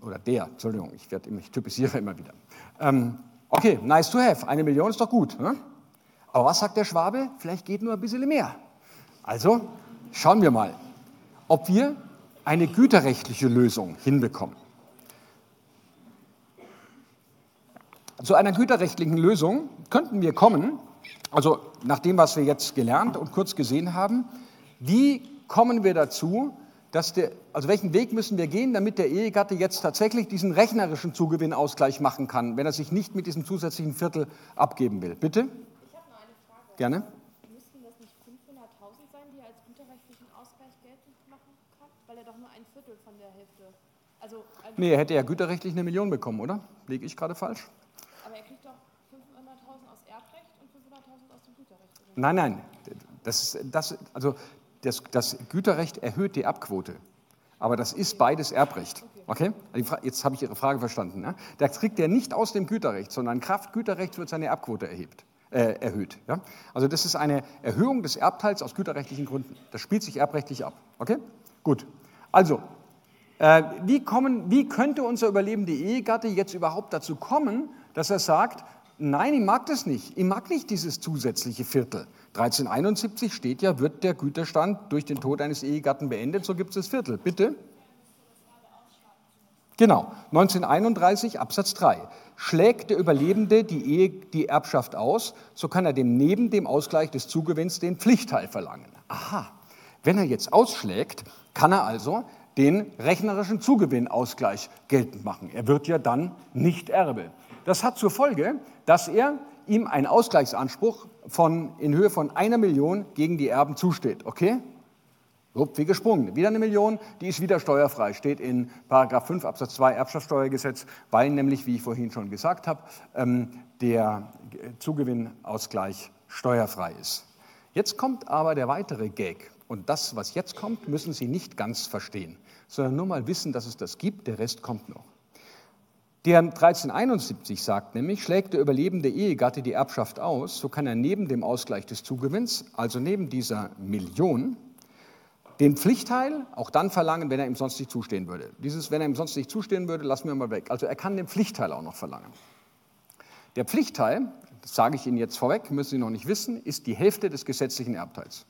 Oder der, Entschuldigung, ich, werde, ich typisiere immer wieder. Ähm, okay, nice to have, eine Million ist doch gut. Ne? Aber was sagt der Schwabe? Vielleicht geht nur ein bisschen mehr. Also schauen wir mal, ob wir eine güterrechtliche Lösung hinbekommen. Zu einer güterrechtlichen Lösung könnten wir kommen, also nach dem, was wir jetzt gelernt und kurz gesehen haben, wie kommen wir dazu, dass der, also welchen Weg müssen wir gehen, damit der Ehegatte jetzt tatsächlich diesen rechnerischen Zugewinnausgleich machen kann, wenn er sich nicht mit diesem zusätzlichen Viertel abgeben will? Bitte? Ich habe noch eine Frage. Gerne. Müssten das nicht 500.000 sein, die er als güterrechtlichen Ausgleich geltend machen kann, weil er doch nur ein Viertel von der Hälfte. Also, nee, er hätte ja güterrechtlich eine Million bekommen, oder? Liege ich gerade falsch? Nein, nein. Das, das, also das, das Güterrecht erhöht die Erbquote. Aber das ist beides Erbrecht. Okay? Jetzt habe ich Ihre Frage verstanden. Ne? Das kriegt er nicht aus dem Güterrecht, sondern Kraft Güterrecht wird seine Erbquote erhebt. äh, erhöht. Ja? Also das ist eine Erhöhung des Erbteils aus güterrechtlichen Gründen. Das spielt sich erbrechtlich ab. Okay? Gut. Also, äh, wie, kommen, wie könnte unser überlebende Ehegatte jetzt überhaupt dazu kommen, dass er sagt, nein, ich mag das nicht. Ich mag nicht dieses zusätzliche Viertel. 1371 steht ja, wird der Güterstand durch den Tod eines Ehegatten beendet, so gibt es das Viertel. Bitte? Genau, 1931 Absatz 3. Schlägt der Überlebende die, Ehe, die Erbschaft aus, so kann er dem neben dem Ausgleich des Zugewinns den Pflichtteil verlangen. Aha, wenn er jetzt ausschlägt, kann er also den rechnerischen Zugewinnausgleich geltend machen. Er wird ja dann nicht Erbe. Das hat zur Folge, dass er ihm einen Ausgleichsanspruch von, in Höhe von einer Million gegen die Erben zusteht. Okay? Rupp wie gesprungen. Wieder eine Million, die ist wieder steuerfrei, steht in Paragraph 5 Absatz 2 Erbschaftssteuergesetz, weil nämlich, wie ich vorhin schon gesagt habe, ähm, der Zugewinnausgleich steuerfrei ist. Jetzt kommt aber der weitere Gag. Und das, was jetzt kommt, müssen Sie nicht ganz verstehen, sondern nur mal wissen, dass es das gibt, der Rest kommt noch. Der 1371 sagt nämlich, schlägt der überlebende Ehegatte die Erbschaft aus, so kann er neben dem Ausgleich des Zugewinns, also neben dieser Million, den Pflichtteil auch dann verlangen, wenn er ihm sonst nicht zustehen würde. Dieses, wenn er ihm sonst nicht zustehen würde, lassen wir mal weg. Also er kann den Pflichtteil auch noch verlangen. Der Pflichtteil, das sage ich Ihnen jetzt vorweg, müssen Sie noch nicht wissen, ist die Hälfte des gesetzlichen Erbteils.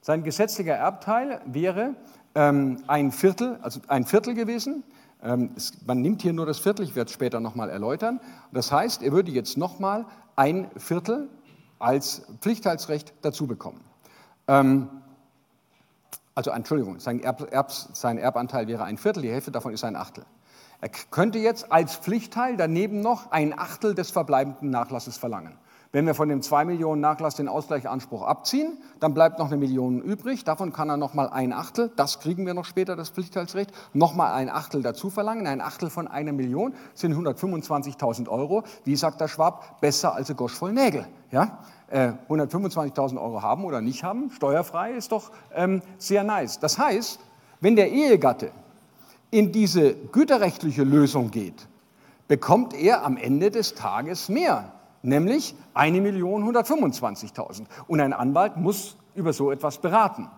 Sein gesetzlicher Erbteil wäre ähm, ein Viertel, also ein Viertel gewesen. Ähm, man nimmt hier nur das Viertel, ich werde es später nochmal erläutern. Das heißt, er würde jetzt nochmal ein Viertel als Pflichtteilsrecht dazu bekommen. Ähm, also Entschuldigung, sein, Erb, Erb, sein Erbanteil wäre ein Viertel, die Hälfte davon ist ein Achtel. Er könnte jetzt als Pflichtteil daneben noch ein Achtel des verbleibenden Nachlasses verlangen. Wenn wir von dem 2 Millionen Nachlass den Ausgleichsanspruch abziehen, dann bleibt noch eine Million übrig. Davon kann er noch mal ein Achtel, das kriegen wir noch später, das Pflichtteilsrecht, noch mal ein Achtel dazu verlangen. Ein Achtel von einer Million sind 125.000 Euro. Wie sagt der Schwab, besser als ein Gosch voll Nägel. Ja? 125.000 äh, Euro haben oder nicht haben, steuerfrei, ist doch ähm, sehr nice. Das heißt, wenn der Ehegatte in diese güterrechtliche Lösung geht, bekommt er am Ende des Tages mehr nämlich 1.125.000. Und ein Anwalt muss über so etwas beraten.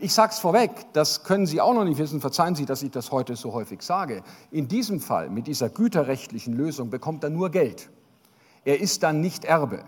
Ich sage es vorweg, das können Sie auch noch nicht wissen, verzeihen Sie, dass ich das heute so häufig sage. In diesem Fall, mit dieser güterrechtlichen Lösung, bekommt er nur Geld. Er ist dann nicht Erbe.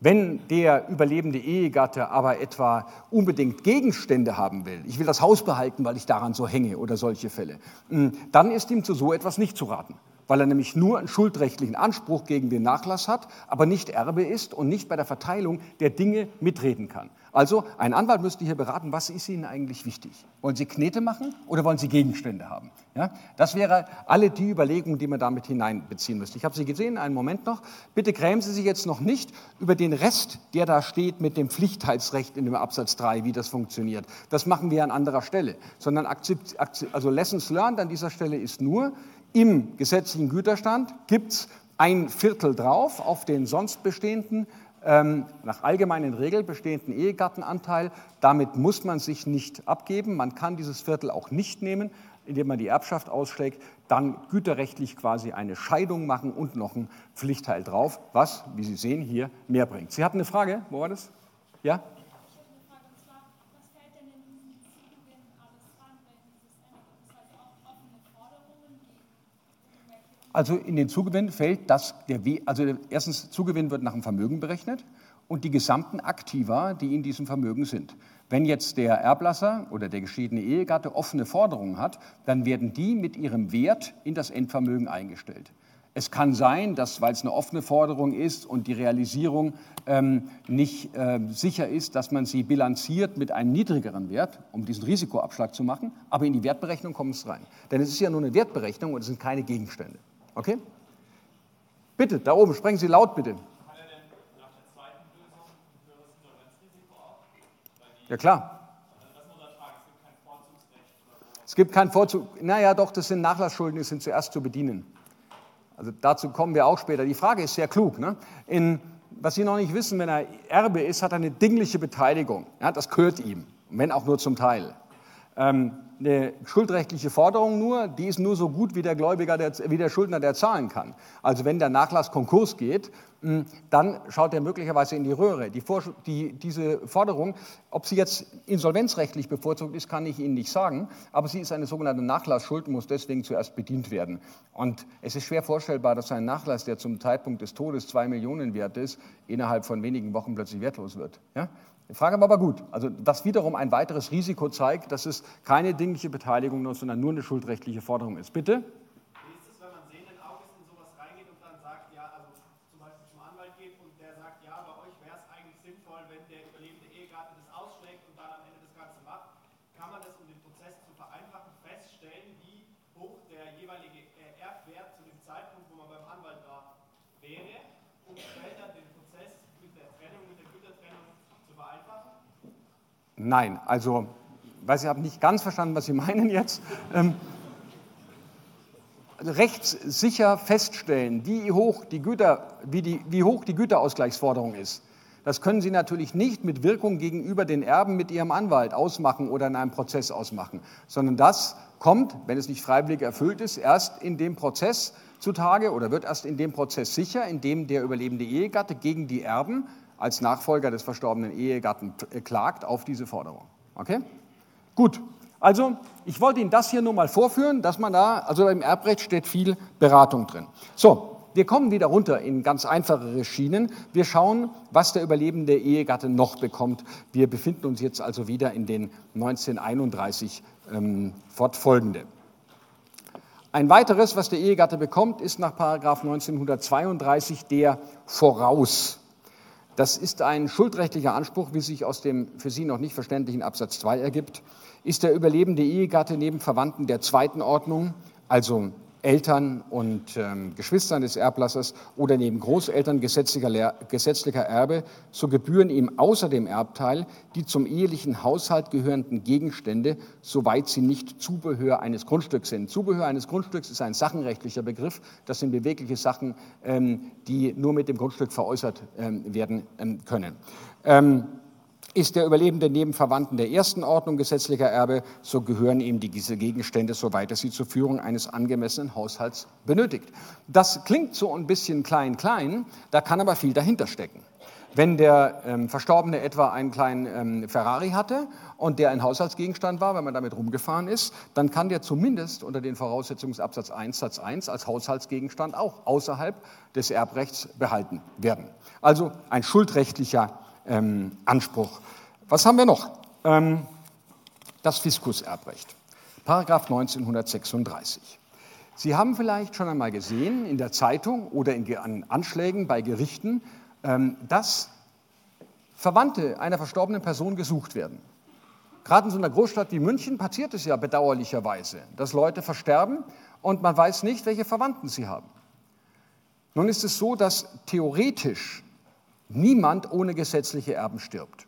Wenn der überlebende Ehegatte aber etwa unbedingt Gegenstände haben will, ich will das Haus behalten, weil ich daran so hänge oder solche Fälle, hm, dann ist ihm zu so etwas nicht zu raten weil er nämlich nur einen schuldrechtlichen Anspruch gegen den Nachlass hat, aber nicht Erbe ist und nicht bei der Verteilung der Dinge mitreden kann. Also ein Anwalt müsste hier beraten, was ist Ihnen eigentlich wichtig? Wollen Sie Knete machen oder wollen Sie Gegenstände haben? Ja, das wäre alle die Überlegungen, die man damit hineinbeziehen müsste. Ich habe Sie gesehen, einen Moment noch. Bitte grämen Sie sich jetzt noch nicht über den Rest, der da steht mit dem Pflichtheitsrecht in dem Absatz 3, wie das funktioniert. Das machen wir an anderer Stelle. Sondern also Lessons learned an dieser Stelle ist nur, im gesetzlichen Güterstand gibt es ein Viertel drauf auf den sonst bestehenden, ähm, nach allgemeinen Regeln bestehenden Ehegattenanteil. Damit muss man sich nicht abgeben. Man kann dieses Viertel auch nicht nehmen, indem man die Erbschaft ausschlägt, dann güterrechtlich quasi eine Scheidung machen und noch ein Pflichtteil drauf, was, wie Sie sehen, hier mehr bringt. Sie hatten eine Frage, wo war das? Ja? Also in den Zugewinn fällt das, der, also erstens Zugewinn wird nach dem Vermögen berechnet und die gesamten Aktiva, die in diesem Vermögen sind. Wenn jetzt der Erblasser oder der geschiedene Ehegatte offene Forderungen hat, dann werden die mit ihrem Wert in das Endvermögen eingestellt. Es kann sein, dass, weil es eine offene Forderung ist und die Realisierung ähm, nicht äh, sicher ist, dass man sie bilanziert mit einem niedrigeren Wert, um diesen Risikoabschlag zu machen, aber in die Wertberechnung kommt es rein. Denn es ist ja nur eine Wertberechnung und es sind keine Gegenstände. Okay? Bitte, da oben, sprechen Sie laut, bitte. Ja, klar. Es gibt keinen Vorzug. Naja, doch, das sind Nachlassschulden, die sind zuerst zu bedienen. Also dazu kommen wir auch später. Die Frage ist sehr klug. Ne? In, was Sie noch nicht wissen, wenn er Erbe ist, hat er eine dingliche Beteiligung. Ja, das gehört ihm, wenn auch nur zum Teil. Ähm, eine schuldrechtliche Forderung nur, die ist nur so gut wie der Gläubiger, der, wie der Schuldner, der zahlen kann. Also wenn der Nachlass Konkurs geht, hm, dann schaut er möglicherweise in die Röhre. Die, die, diese Forderung, ob sie jetzt insolvenzrechtlich bevorzugt ist, kann ich Ihnen nicht sagen, aber sie ist eine sogenannte Nachlassschuld und muss deswegen zuerst bedient werden. Und es ist schwer vorstellbar, dass ein Nachlass, der zum Zeitpunkt des Todes zwei Millionen wert ist, innerhalb von wenigen Wochen plötzlich wertlos wird. Ja? Die Frage war aber gut. Also das wiederum ein weiteres Risiko zeigt, dass es keine dingliche Beteiligung, sondern nur eine schuldrechtliche Forderung ist. Bitte? Wie ist es, wenn man sehenden Auges in sowas reingeht und dann sagt, ja, also zum Beispiel zum Anwalt geht und der sagt, ja, bei euch wäre es eigentlich sinnvoll, wenn der überlebende Ehegatte das ausschlägt und dann am Ende das Ganze macht, kann man das, um den Prozess zu vereinfachen, feststellen, wie hoch der jeweilige Erbwert zu dem Zeitpunkt, wo man beim Anwalt war, wäre und stellt dann den Prozess mit der Trennung, mit der Gütertrennung Nein, also, weiß ich habe nicht ganz verstanden, was Sie <laughs> meinen jetzt. Ähm, rechtssicher feststellen, wie hoch die, Güter, wie, die, wie hoch die Güterausgleichsforderung ist. Das können Sie natürlich nicht mit Wirkung gegenüber den Erben mit Ihrem Anwalt ausmachen oder in einem Prozess ausmachen, sondern das kommt, wenn es nicht freiwillig erfüllt ist, erst in dem Prozess zutage oder wird erst in dem Prozess sicher, in dem der überlebende Ehegatte gegen die Erben als Nachfolger des verstorbenen Ehegatten äh, klagt auf diese Forderung. Okay? Gut. Also, ich wollte Ihnen das hier nur mal vorführen, dass man da, also im Erbrecht steht viel Beratung drin. So, wir kommen wieder runter in ganz einfachere Schienen. Wir schauen, was der überlebende Ehegatte noch bekommt. Wir befinden uns jetzt also wieder in den 1931 ähm, fortfolgende. Ein weiteres, was der Ehegatte bekommt, ist nach 1932 der Voraus. Das ist ein schuldrechtlicher Anspruch, wie sich aus dem für Sie noch nicht verständlichen Absatz 2 ergibt. Ist der überlebende Ehegatte neben Verwandten der zweiten Ordnung, also Eltern und ähm, Geschwistern des Erblassers oder neben Großeltern gesetzlicher, gesetzlicher Erbe, so gebühren ihm außer dem Erbteil die zum ehelichen Haushalt gehörenden Gegenstände, soweit sie nicht Zubehör eines Grundstücks sind. Zubehör eines Grundstücks ist ein sachenrechtlicher Begriff. Das sind bewegliche Sachen, ähm, die nur mit dem Grundstück veräußert ähm, werden ähm, können. Ist der Überlebende neben Verwandten der ersten Ordnung gesetzlicher Erbe, so gehören ihm diese Gegenstände, soweit er sie zur Führung eines angemessenen Haushalts benötigt. Das klingt so ein bisschen klein-klein, da kann aber viel dahinter stecken. Wenn der ähm, Verstorbene etwa einen kleinen ähm, Ferrari hatte und der ein Haushaltsgegenstand war, wenn man damit rumgefahren ist, dann kann der zumindest unter den Voraussetzungen Absatz 1 Satz 1 als Haushaltsgegenstand auch außerhalb des Erbrechts behalten werden. Also ein schuldrechtlicher ähm, Anspruch. Was haben wir noch? Ähm, das Fiskuserbrecht, Paragraph 1936. Sie haben vielleicht schon einmal gesehen in der Zeitung oder in an Anschlägen bei Gerichten, ähm, dass Verwandte einer verstorbenen Person gesucht werden. Gerade in so einer Großstadt wie München passiert es ja bedauerlicherweise, dass Leute versterben und man weiß nicht, welche Verwandten sie haben. Nun ist es so, dass theoretisch niemand ohne gesetzliche Erben stirbt.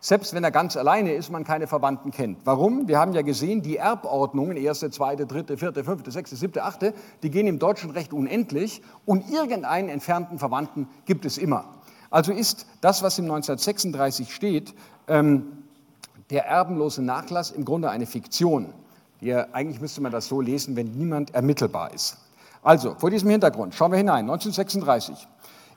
Selbst wenn er ganz alleine ist, man keine Verwandten kennt. Warum? Wir haben ja gesehen, die Erbordnungen, erste, zweite, dritte, vierte, fünfte, sechste, siebte, achte, die gehen im deutschen Recht unendlich und irgendeinen entfernten Verwandten gibt es immer. Also ist das, was im 1936 steht, ähm, der erbenlose Nachlass im Grunde eine Fiktion. Die, eigentlich müsste man das so lesen, wenn niemand ermittelbar ist. Also, vor diesem Hintergrund schauen wir hinein. 1936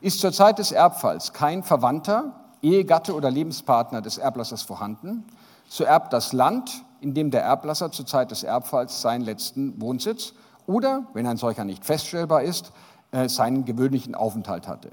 ist zur Zeit des Erbfalls kein Verwandter, Ehegatte oder Lebenspartner des Erblassers vorhanden, so erbt das Land, in dem der Erblasser zur Zeit des Erbfalls seinen letzten Wohnsitz oder, wenn ein solcher nicht feststellbar ist, äh, seinen gewöhnlichen Aufenthalt hatte.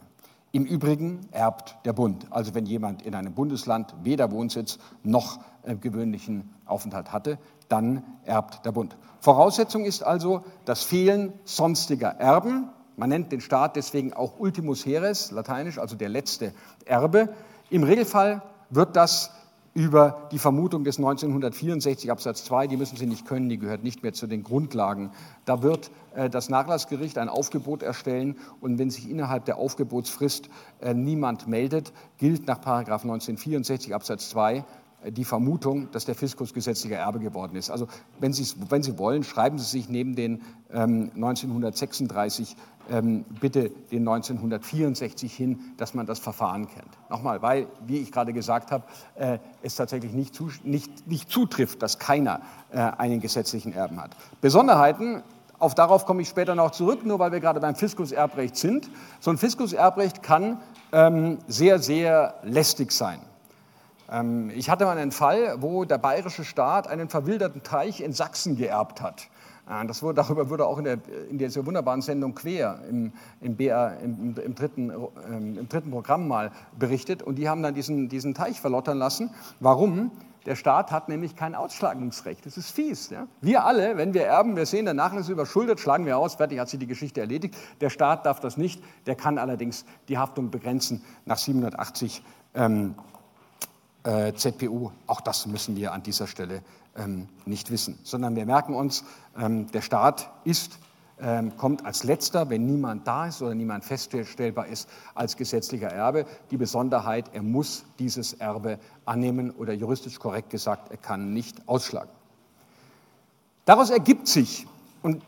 Im Übrigen erbt der Bund. Also wenn jemand in einem Bundesland weder Wohnsitz noch äh, gewöhnlichen Aufenthalt hatte, dann erbt der Bund. Voraussetzung ist also das Fehlen sonstiger Erben, man nennt den Staat deswegen auch Ultimus Heres, lateinisch, also der letzte Erbe. Im Regelfall wird das über die Vermutung des 1964 Absatz 2, die müssen Sie nicht können, die gehört nicht mehr zu den Grundlagen. Da wird äh, das Nachlassgericht ein Aufgebot erstellen und wenn sich innerhalb der Aufgebotsfrist äh, niemand meldet, gilt nach 1964 Absatz 2 die Vermutung, dass der Fiskus gesetzlicher Erbe geworden ist. Also wenn Sie, wenn Sie wollen, schreiben Sie sich neben den ähm, 1936 ähm, bitte den 1964 hin, dass man das Verfahren kennt. Nochmal, weil, wie ich gerade gesagt habe, äh, es tatsächlich nicht, zu, nicht, nicht zutrifft, dass keiner äh, einen gesetzlichen Erben hat. Besonderheiten auf darauf komme ich später noch zurück, nur weil wir gerade beim Fiskuserbrecht sind. So ein Fiskuserbrecht kann ähm, sehr, sehr lästig sein. Ähm, ich hatte mal einen Fall, wo der bayerische Staat einen verwilderten Teich in Sachsen geerbt hat. Äh, das wurde, darüber wurde auch in, der, in dieser wunderbaren Sendung Quer im, im, BR, im, im, dritten, ähm, im dritten Programm mal berichtet. Und die haben dann diesen, diesen Teich verlottern lassen. Warum? Der Staat hat nämlich kein Ausschlagungsrecht. Das ist fies. Ja? Wir alle, wenn wir erben, wir sehen, der Nachlass überschuldet, schlagen wir aus, fertig hat sich die Geschichte erledigt. Der Staat darf das nicht. Der kann allerdings die Haftung begrenzen nach 780 ähm, äh, ZPU. Auch das müssen wir an dieser Stelle ähm, nicht wissen, sondern wir merken uns, ähm, der Staat ist ähm, kommt als letzter, wenn niemand da ist oder niemand feststellbar ist, als gesetzlicher Erbe. Die Besonderheit, er muss dieses Erbe annehmen oder juristisch korrekt gesagt, er kann nicht ausschlagen. Daraus ergibt sich, und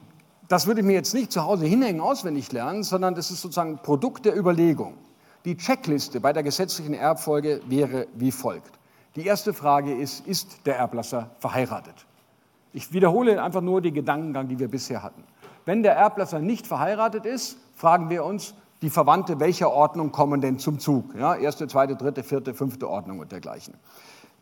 das würde ich mir jetzt nicht zu Hause hinhängen, auswendig lernen, sondern das ist sozusagen Produkt der Überlegung. Die Checkliste bei der gesetzlichen Erbfolge wäre wie folgt. Die erste Frage ist, ist der Erblasser verheiratet? Ich wiederhole einfach nur den Gedankengang, die wir bisher hatten. Wenn der Erblasser nicht verheiratet ist, fragen wir uns, die Verwandte welcher Ordnung kommen denn zum Zug? Ja, erste, zweite, dritte, vierte, fünfte Ordnung und dergleichen.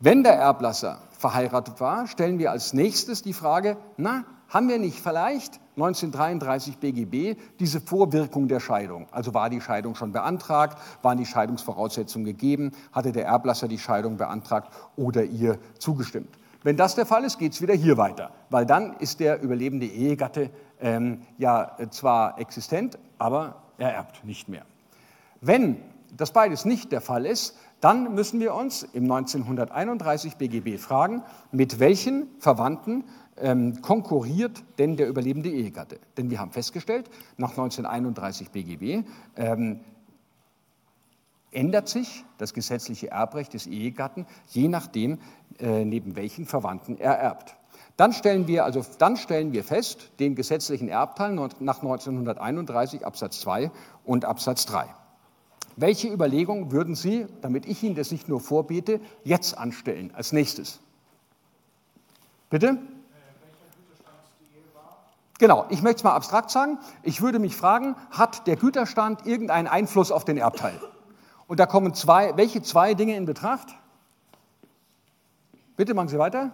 Wenn der Erblasser verheiratet war, stellen wir als nächstes die Frage, na, haben wir nicht vielleicht 1933 BGB diese Vorwirkung der Scheidung? Also war die Scheidung schon beantragt, waren die Scheidungsvoraussetzungen gegeben, hatte der Erblasser die Scheidung beantragt oder ihr zugestimmt? Wenn das der Fall ist, geht es wieder hier weiter, weil dann ist der überlebende Ehegatte ähm, ja äh, zwar existent, aber er erbt nicht mehr. Wenn das beides nicht der Fall ist, dann müssen wir uns im 1931 BGB fragen, mit welchen Verwandten ähm, konkurriert denn der überlebende Ehegatte? Denn wir haben festgestellt, nach 1931 BGB ähm, ändert sich das gesetzliche Erbrecht des Ehegatten, je nachdem, äh, neben welchen Verwandten er erbt. Dann stellen wir, also, dann stellen wir fest, den gesetzlichen Erbteil nach 1931 Absatz 2 und Absatz 3. Welche Überlegungen würden Sie, damit ich Ihnen das nicht nur vorbiete, jetzt anstellen als nächstes? Bitte? Genau, ich möchte es mal abstrakt sagen. Ich würde mich fragen, hat der Güterstand irgendeinen Einfluss auf den Erbteil? Und da kommen zwei, welche zwei Dinge in Betracht? Bitte machen Sie weiter.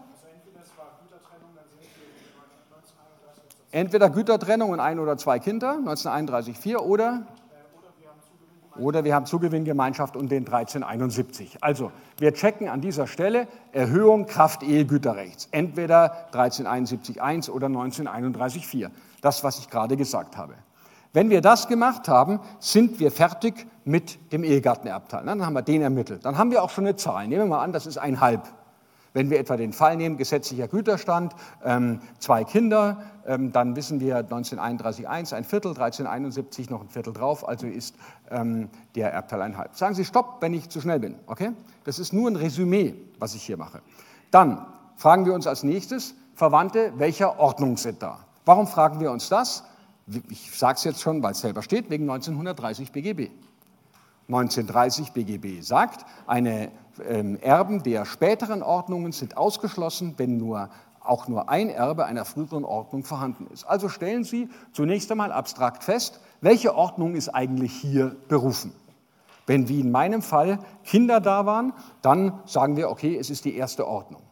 Entweder Gütertrennung und ein oder zwei Kinder, 1931 4, oder, oder wir haben Zugewinngemeinschaft und den 1371. Also, wir checken an dieser Stelle Erhöhung Kraft Ehegüterrechts. Entweder 1371 1 oder 1931 4. Das, was ich gerade gesagt habe. Wenn wir das gemacht haben, sind wir fertig mit dem Ehegattenerbteil. Dann haben wir den ermittelt. Dann haben wir auch schon eine Zahl. Nehmen wir mal an, das ist ein Halb. Wenn wir etwa den Fall nehmen, gesetzlicher Güterstand, ähm, zwei Kinder, ähm, dann wissen wir 1931 1, ein Viertel, 1371 noch ein Viertel drauf, also ist ähm, der Erbteil ein Halb. Sagen Sie Stopp, wenn ich zu schnell bin, okay? Das ist nur ein Resümee, was ich hier mache. Dann fragen wir uns als nächstes, Verwandte welcher Ordnung sind da? Warum fragen wir uns das? Ich sage es jetzt schon, weil es selber steht, wegen 1930 BGB. 1930 BGB sagt, eine ähm, Erben der späteren Ordnungen sind ausgeschlossen, wenn nur auch nur ein Erbe einer früheren Ordnung vorhanden ist. Also stellen Sie zunächst einmal abstrakt fest, welche Ordnung ist eigentlich hier berufen. Wenn wie in meinem Fall Kinder da waren, dann sagen wir, okay, es ist die erste Ordnung.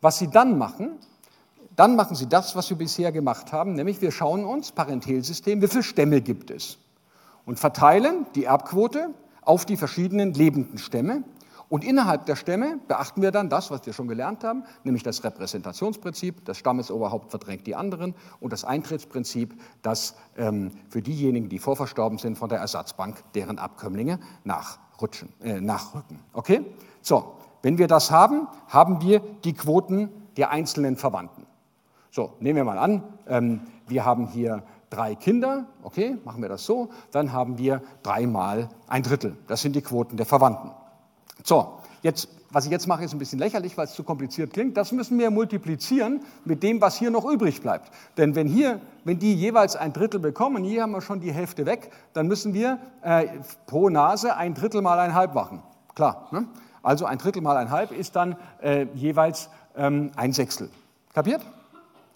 Was Sie dann machen, dann machen Sie das, was wir bisher gemacht haben, nämlich wir schauen uns, Parentelsystem, wie viele Stämme gibt es und verteilen die Erbquote auf die verschiedenen lebenden Stämme. Und innerhalb der Stämme beachten wir dann das, was wir schon gelernt haben, nämlich das Repräsentationsprinzip, das Stammesoberhaupt verdrängt die anderen und das Eintrittsprinzip, das ähm, für diejenigen, die vorverstorben sind, von der Ersatzbank deren Abkömmlinge nachrutschen, äh, nachrücken. Okay? So, wenn wir das haben, haben wir die Quoten der einzelnen Verwandten. So, nehmen wir mal an, ähm, wir haben hier drei Kinder, okay, machen wir das so, dann haben wir dreimal ein Drittel. Das sind die Quoten der Verwandten. So, jetzt was ich jetzt mache, ist ein bisschen lächerlich, weil es zu kompliziert klingt. Das müssen wir multiplizieren mit dem, was hier noch übrig bleibt. Denn wenn hier, wenn die jeweils ein Drittel bekommen, hier haben wir schon die Hälfte weg, dann müssen wir äh, pro Nase ein Drittel mal ein halb machen. Klar. Ne? Also ein Drittel mal ein halb ist dann äh, jeweils ähm, ein Sechstel. Kapiert?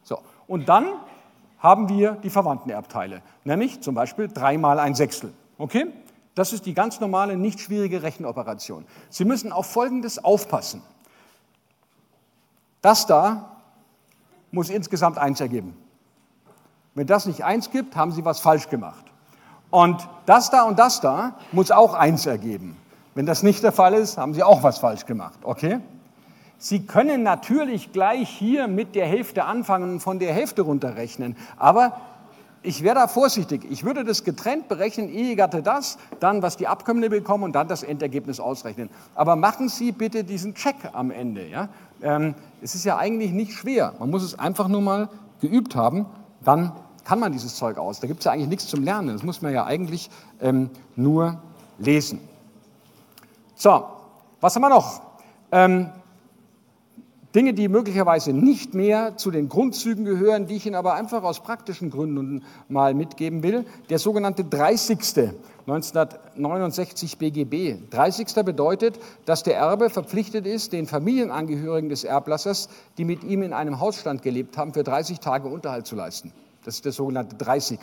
So. Und dann haben wir die verwandten Erbteile, nämlich zum Beispiel drei mal ein Sechstel. Okay? Das ist die ganz normale, nicht schwierige Rechenoperation. Sie müssen auf Folgendes aufpassen. Das da muss insgesamt eins ergeben. Wenn das nicht eins gibt, haben Sie was falsch gemacht. Und das da und das da muss auch eins ergeben. Wenn das nicht der Fall ist, haben Sie auch was falsch gemacht. Okay? Sie können natürlich gleich hier mit der Hälfte anfangen und von der Hälfte runterrechnen, aber ich wäre da vorsichtig. Ich würde das getrennt berechnen, Ehegatte das, dann was die Abkömmlinge bekommen und dann das Endergebnis ausrechnen. Aber machen Sie bitte diesen Check am Ende. Ja? Ähm, es ist ja eigentlich nicht schwer. Man muss es einfach nur mal geübt haben, dann kann man dieses Zeug aus. Da gibt es ja eigentlich nichts zum Lernen. Das muss man ja eigentlich ähm, nur lesen. So, was haben wir noch? Ähm, Dinge, die möglicherweise nicht mehr zu den Grundzügen gehören, die ich Ihnen aber einfach aus praktischen Gründen mal mitgeben will. Der sogenannte 30. 1969 BGB. 30. bedeutet, dass der Erbe verpflichtet ist, den Familienangehörigen des Erblassers, die mit ihm in einem Hausstand gelebt haben, für 30 Tage Unterhalt zu leisten. Das ist der sogenannte 30.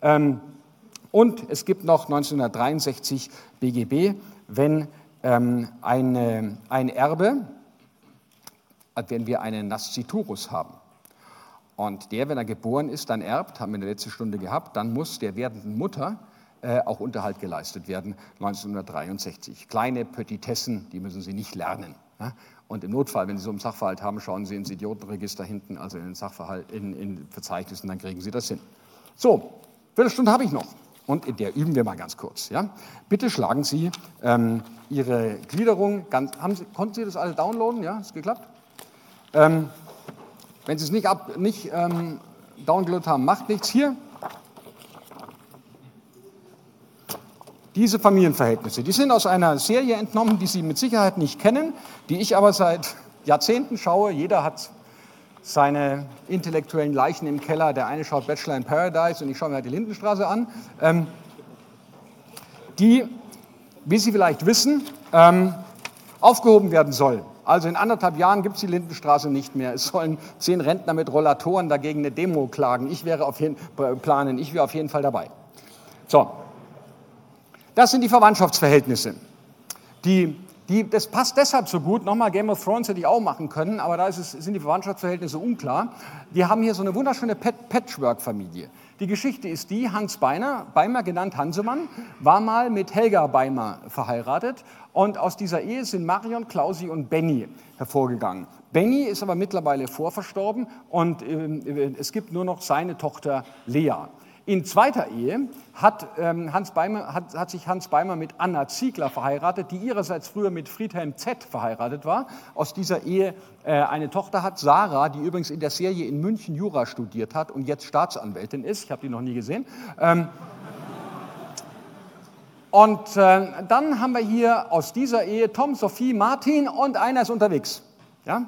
Ähm, und es gibt noch 1963 BGB, wenn ähm, ein Erbe, wenn wir einen Nasciturus haben. Und der, wenn er geboren ist, dann erbt, haben wir in der letzten Stunde gehabt, dann muss der werdenden Mutter äh, auch Unterhalt geleistet werden, 1963. Kleine Petitessen, die müssen Sie nicht lernen. Ja? Und im Notfall, wenn Sie so einen Sachverhalt haben, schauen Sie ins Idiotenregister hinten, also in den Sachverhalt, in, in Verzeichnissen, dann kriegen Sie das hin. So, Viertelstunde habe ich noch. Und in der üben wir mal ganz kurz. Ja? Bitte schlagen Sie ähm, Ihre Gliederung, ganz, haben Sie, konnten Sie das alle downloaden? Ja, ist geklappt? Ähm, wenn Sie es nicht, ab, nicht ähm, downloadet haben, macht nichts. Hier, diese Familienverhältnisse, die sind aus einer Serie entnommen, die Sie mit Sicherheit nicht kennen, die ich aber seit Jahrzehnten schaue. Jeder hat seine intellektuellen Leichen im Keller. Der eine schaut Bachelor in Paradise und ich schaue mir halt die Lindenstraße an. Ähm, die, wie Sie vielleicht wissen, ähm, aufgehoben werden soll. Also in anderthalb Jahren gibt es die Lindenstraße nicht mehr. Es sollen zehn Rentner mit Rollatoren dagegen eine Demo klagen. Ich wäre auf jeden, planen, ich wäre auf jeden Fall dabei. So, das sind die Verwandtschaftsverhältnisse. Die, die, das passt deshalb so gut. Nochmal, Game of Thrones hätte ich auch machen können, aber da es, sind die Verwandtschaftsverhältnisse unklar. Wir haben hier so eine wunderschöne Patchwork-Familie. Die Geschichte ist die, Hans Beiner, Beimer genannt Hansemann, war mal mit Helga Beimer verheiratet und aus dieser Ehe sind Marion, Klausi und Benny hervorgegangen. Benny ist aber mittlerweile vorverstorben und äh, es gibt nur noch seine Tochter Lea. In zweiter Ehe hat, ähm, Hans Beimer, hat, hat, sich Hans Beimer mit Anna Ziegler verheiratet, die ihrerseits früher mit Friedhelm Z verheiratet war. Aus dieser Ehe äh, eine Tochter hat, Sarah, die übrigens in der Serie in München Jura studiert hat und jetzt Staatsanwältin ist. Ich habe die noch nie gesehen. Ähm, und äh, dann haben wir hier aus dieser Ehe Tom, Sophie, Martin und einer ist unterwegs. Ja?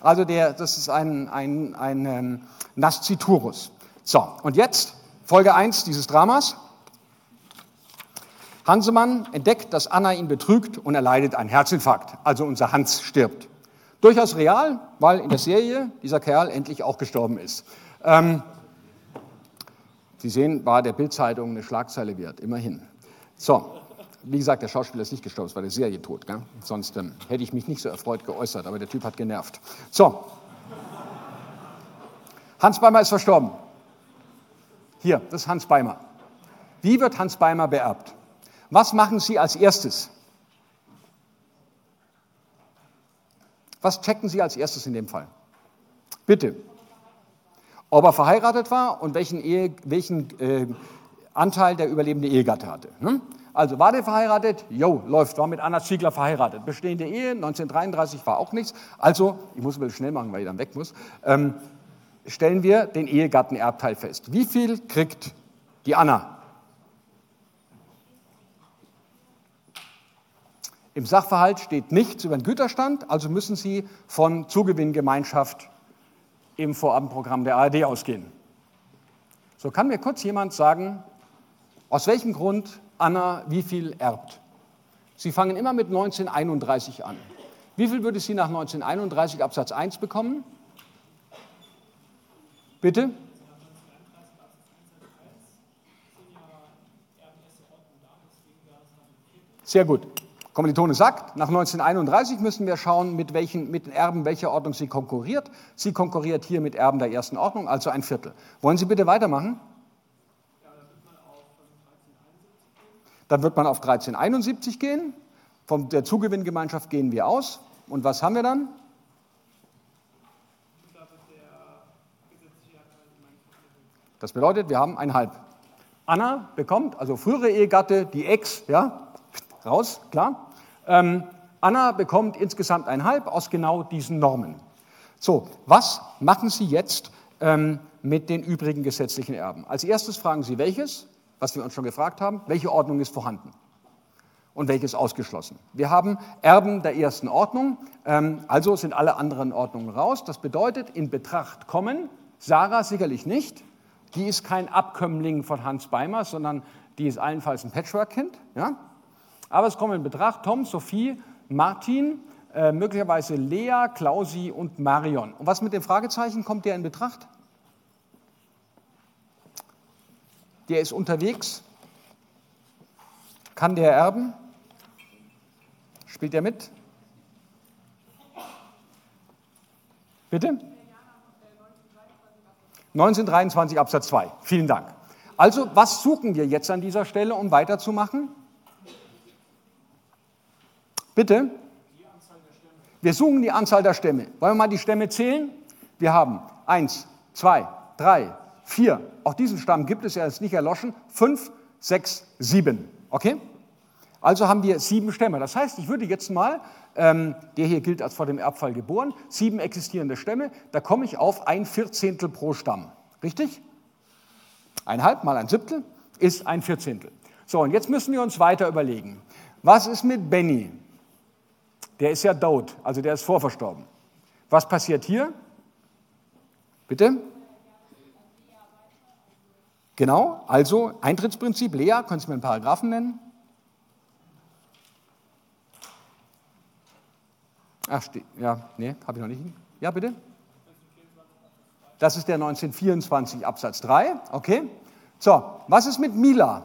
Also der, das ist ein, ein, ein ähm, Nasciturus. So, und jetzt Folge 1 dieses Dramas. Hansemann entdeckt, dass Anna ihn betrügt und er leidet einen Herzinfarkt. Also unser Hans stirbt. Durchaus real, weil in der Serie dieser Kerl endlich auch gestorben ist. Ähm, Sie sehen, war der Bildzeitung eine Schlagzeile wert, immerhin. So, wie gesagt, der Schauspieler ist nicht gestorben, es war der Serie tot. Gell? Sonst ähm, hätte ich mich nicht so erfreut geäußert, aber der Typ hat genervt. So, Hans Beimer ist verstorben. Hier, das ist Hans Beimer. Wie wird Hans Beimer beerbt? Was machen Sie als erstes? Was checken Sie als erstes in dem Fall? Bitte. Ob er verheiratet war und welchen, Ehe, welchen äh, Anteil der überlebende Ehegatte hatte. Hm? Also war der verheiratet? Jo, läuft, war mit Anna Ziegler verheiratet. Bestehende Ehe, 1933 war auch nichts. Also, ich muss ein schnell machen, weil ich dann weg muss. Ähm, stellen wir den Ehegattenerbteil fest. Wie viel kriegt die Anna? Im Sachverhalt steht nichts über den Güterstand, also müssen Sie von Zugewinngemeinschaft im Vorabendprogramm der ARD ausgehen. So kann mir kurz jemand sagen, aus welchem Grund Anna wie viel erbt. Sie fangen immer mit 1931 an. Wie viel würde sie nach 1931 Absatz 1 bekommen? Bitte? Sehr gut. Kommilitone sagt, nach 1931 müssen wir schauen, mit welchen mit Erben welcher Ordnung sie konkurriert. Sie konkurriert hier mit Erben der ersten Ordnung, also ein Viertel. Wollen Sie bitte weitermachen? Dann wird man auf 1371 gehen. Von der Zugewinngemeinschaft gehen wir aus. Und was haben wir dann? Das bedeutet, wir haben ein Halb. Anna bekommt, also frühere Ehegatte, die Ex, ja, raus, klar. Ähm, Anna bekommt insgesamt ein Halb aus genau diesen Normen. So, was machen Sie jetzt ähm, mit den übrigen gesetzlichen Erben? Als erstes fragen Sie welches, was wir uns schon gefragt haben, welche Ordnung ist vorhanden und welches ausgeschlossen. Wir haben Erben der ersten Ordnung, ähm, also sind alle anderen Ordnungen raus. Das bedeutet, in Betracht kommen, Sarah sicherlich nicht, die ist kein Abkömmling von Hans Beimer, sondern die ist allenfalls ein Patchwork-Kind. Ja? Aber es kommen in Betracht Tom, Sophie, Martin, äh, möglicherweise Lea, Klausi und Marion. Und was mit dem Fragezeichen kommt der in Betracht? Der ist unterwegs. Kann der erben? Spielt er mit? Bitte? 1923 Absatz 2. Vielen Dank. Also, was suchen wir jetzt an dieser Stelle, um weiterzumachen? Bitte? Wir suchen die Anzahl der Stämme. Wollen wir mal die Stämme zählen? Wir haben eins, zwei, drei, vier. Auch diesen Stamm gibt es ja, ist nicht erloschen. Fünf, sechs, sieben. Okay? Also haben wir sieben Stämme. Das heißt, ich würde jetzt mal, ähm, der hier gilt als vor dem Erbfall geboren, sieben existierende Stämme, da komme ich auf ein Vierzehntel pro Stamm. Richtig? Ein Halb mal ein Siebtel ist ein Vierzehntel. So, und jetzt müssen wir uns weiter überlegen. Was ist mit Benny? Der ist ja tot, also der ist vorverstorben. Was passiert hier? Bitte? Genau, also Eintrittsprinzip, Lea, kannst du mir einen Paragraphen nennen? Ach, ja, nee, habe ich noch nicht. Ja, bitte? Das ist der 1924 Absatz 3, okay. So, was ist mit Mila?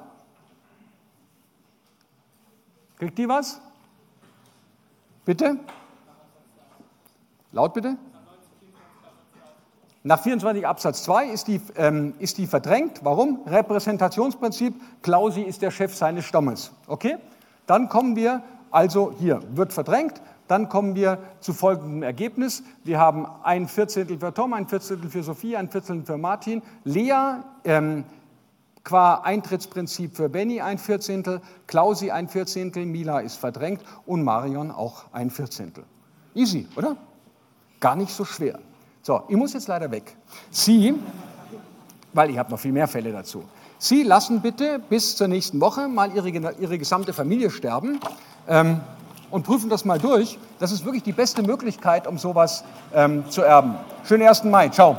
Kriegt die was? Bitte? Laut bitte? Nach 24 Absatz 2 ist die, ähm, ist die verdrängt. Warum? Repräsentationsprinzip. Klausi ist der Chef seines Stammes. Okay? Dann kommen wir, also hier wird verdrängt, dann kommen wir zu folgendem Ergebnis. Wir haben ein Vierzehntel für Tom, ein Vierzehntel für Sophie, ein Vierzehntel für Martin. Lea ähm, qua Eintrittsprinzip für Benny ein Vierzehntel, Klausi ein Vierzehntel, Mila ist verdrängt und Marion auch ein Vierzehntel. Easy, oder? Gar nicht so schwer. So, ich muss jetzt leider weg. Sie, weil ich habe noch viel mehr Fälle dazu. Sie lassen bitte bis zur nächsten Woche mal Ihre, Ihre gesamte Familie sterben. Ähm, und prüfen das mal durch. Das ist wirklich die beste Möglichkeit, um sowas ähm, zu erben. Schönen 1. Mai. Ciao.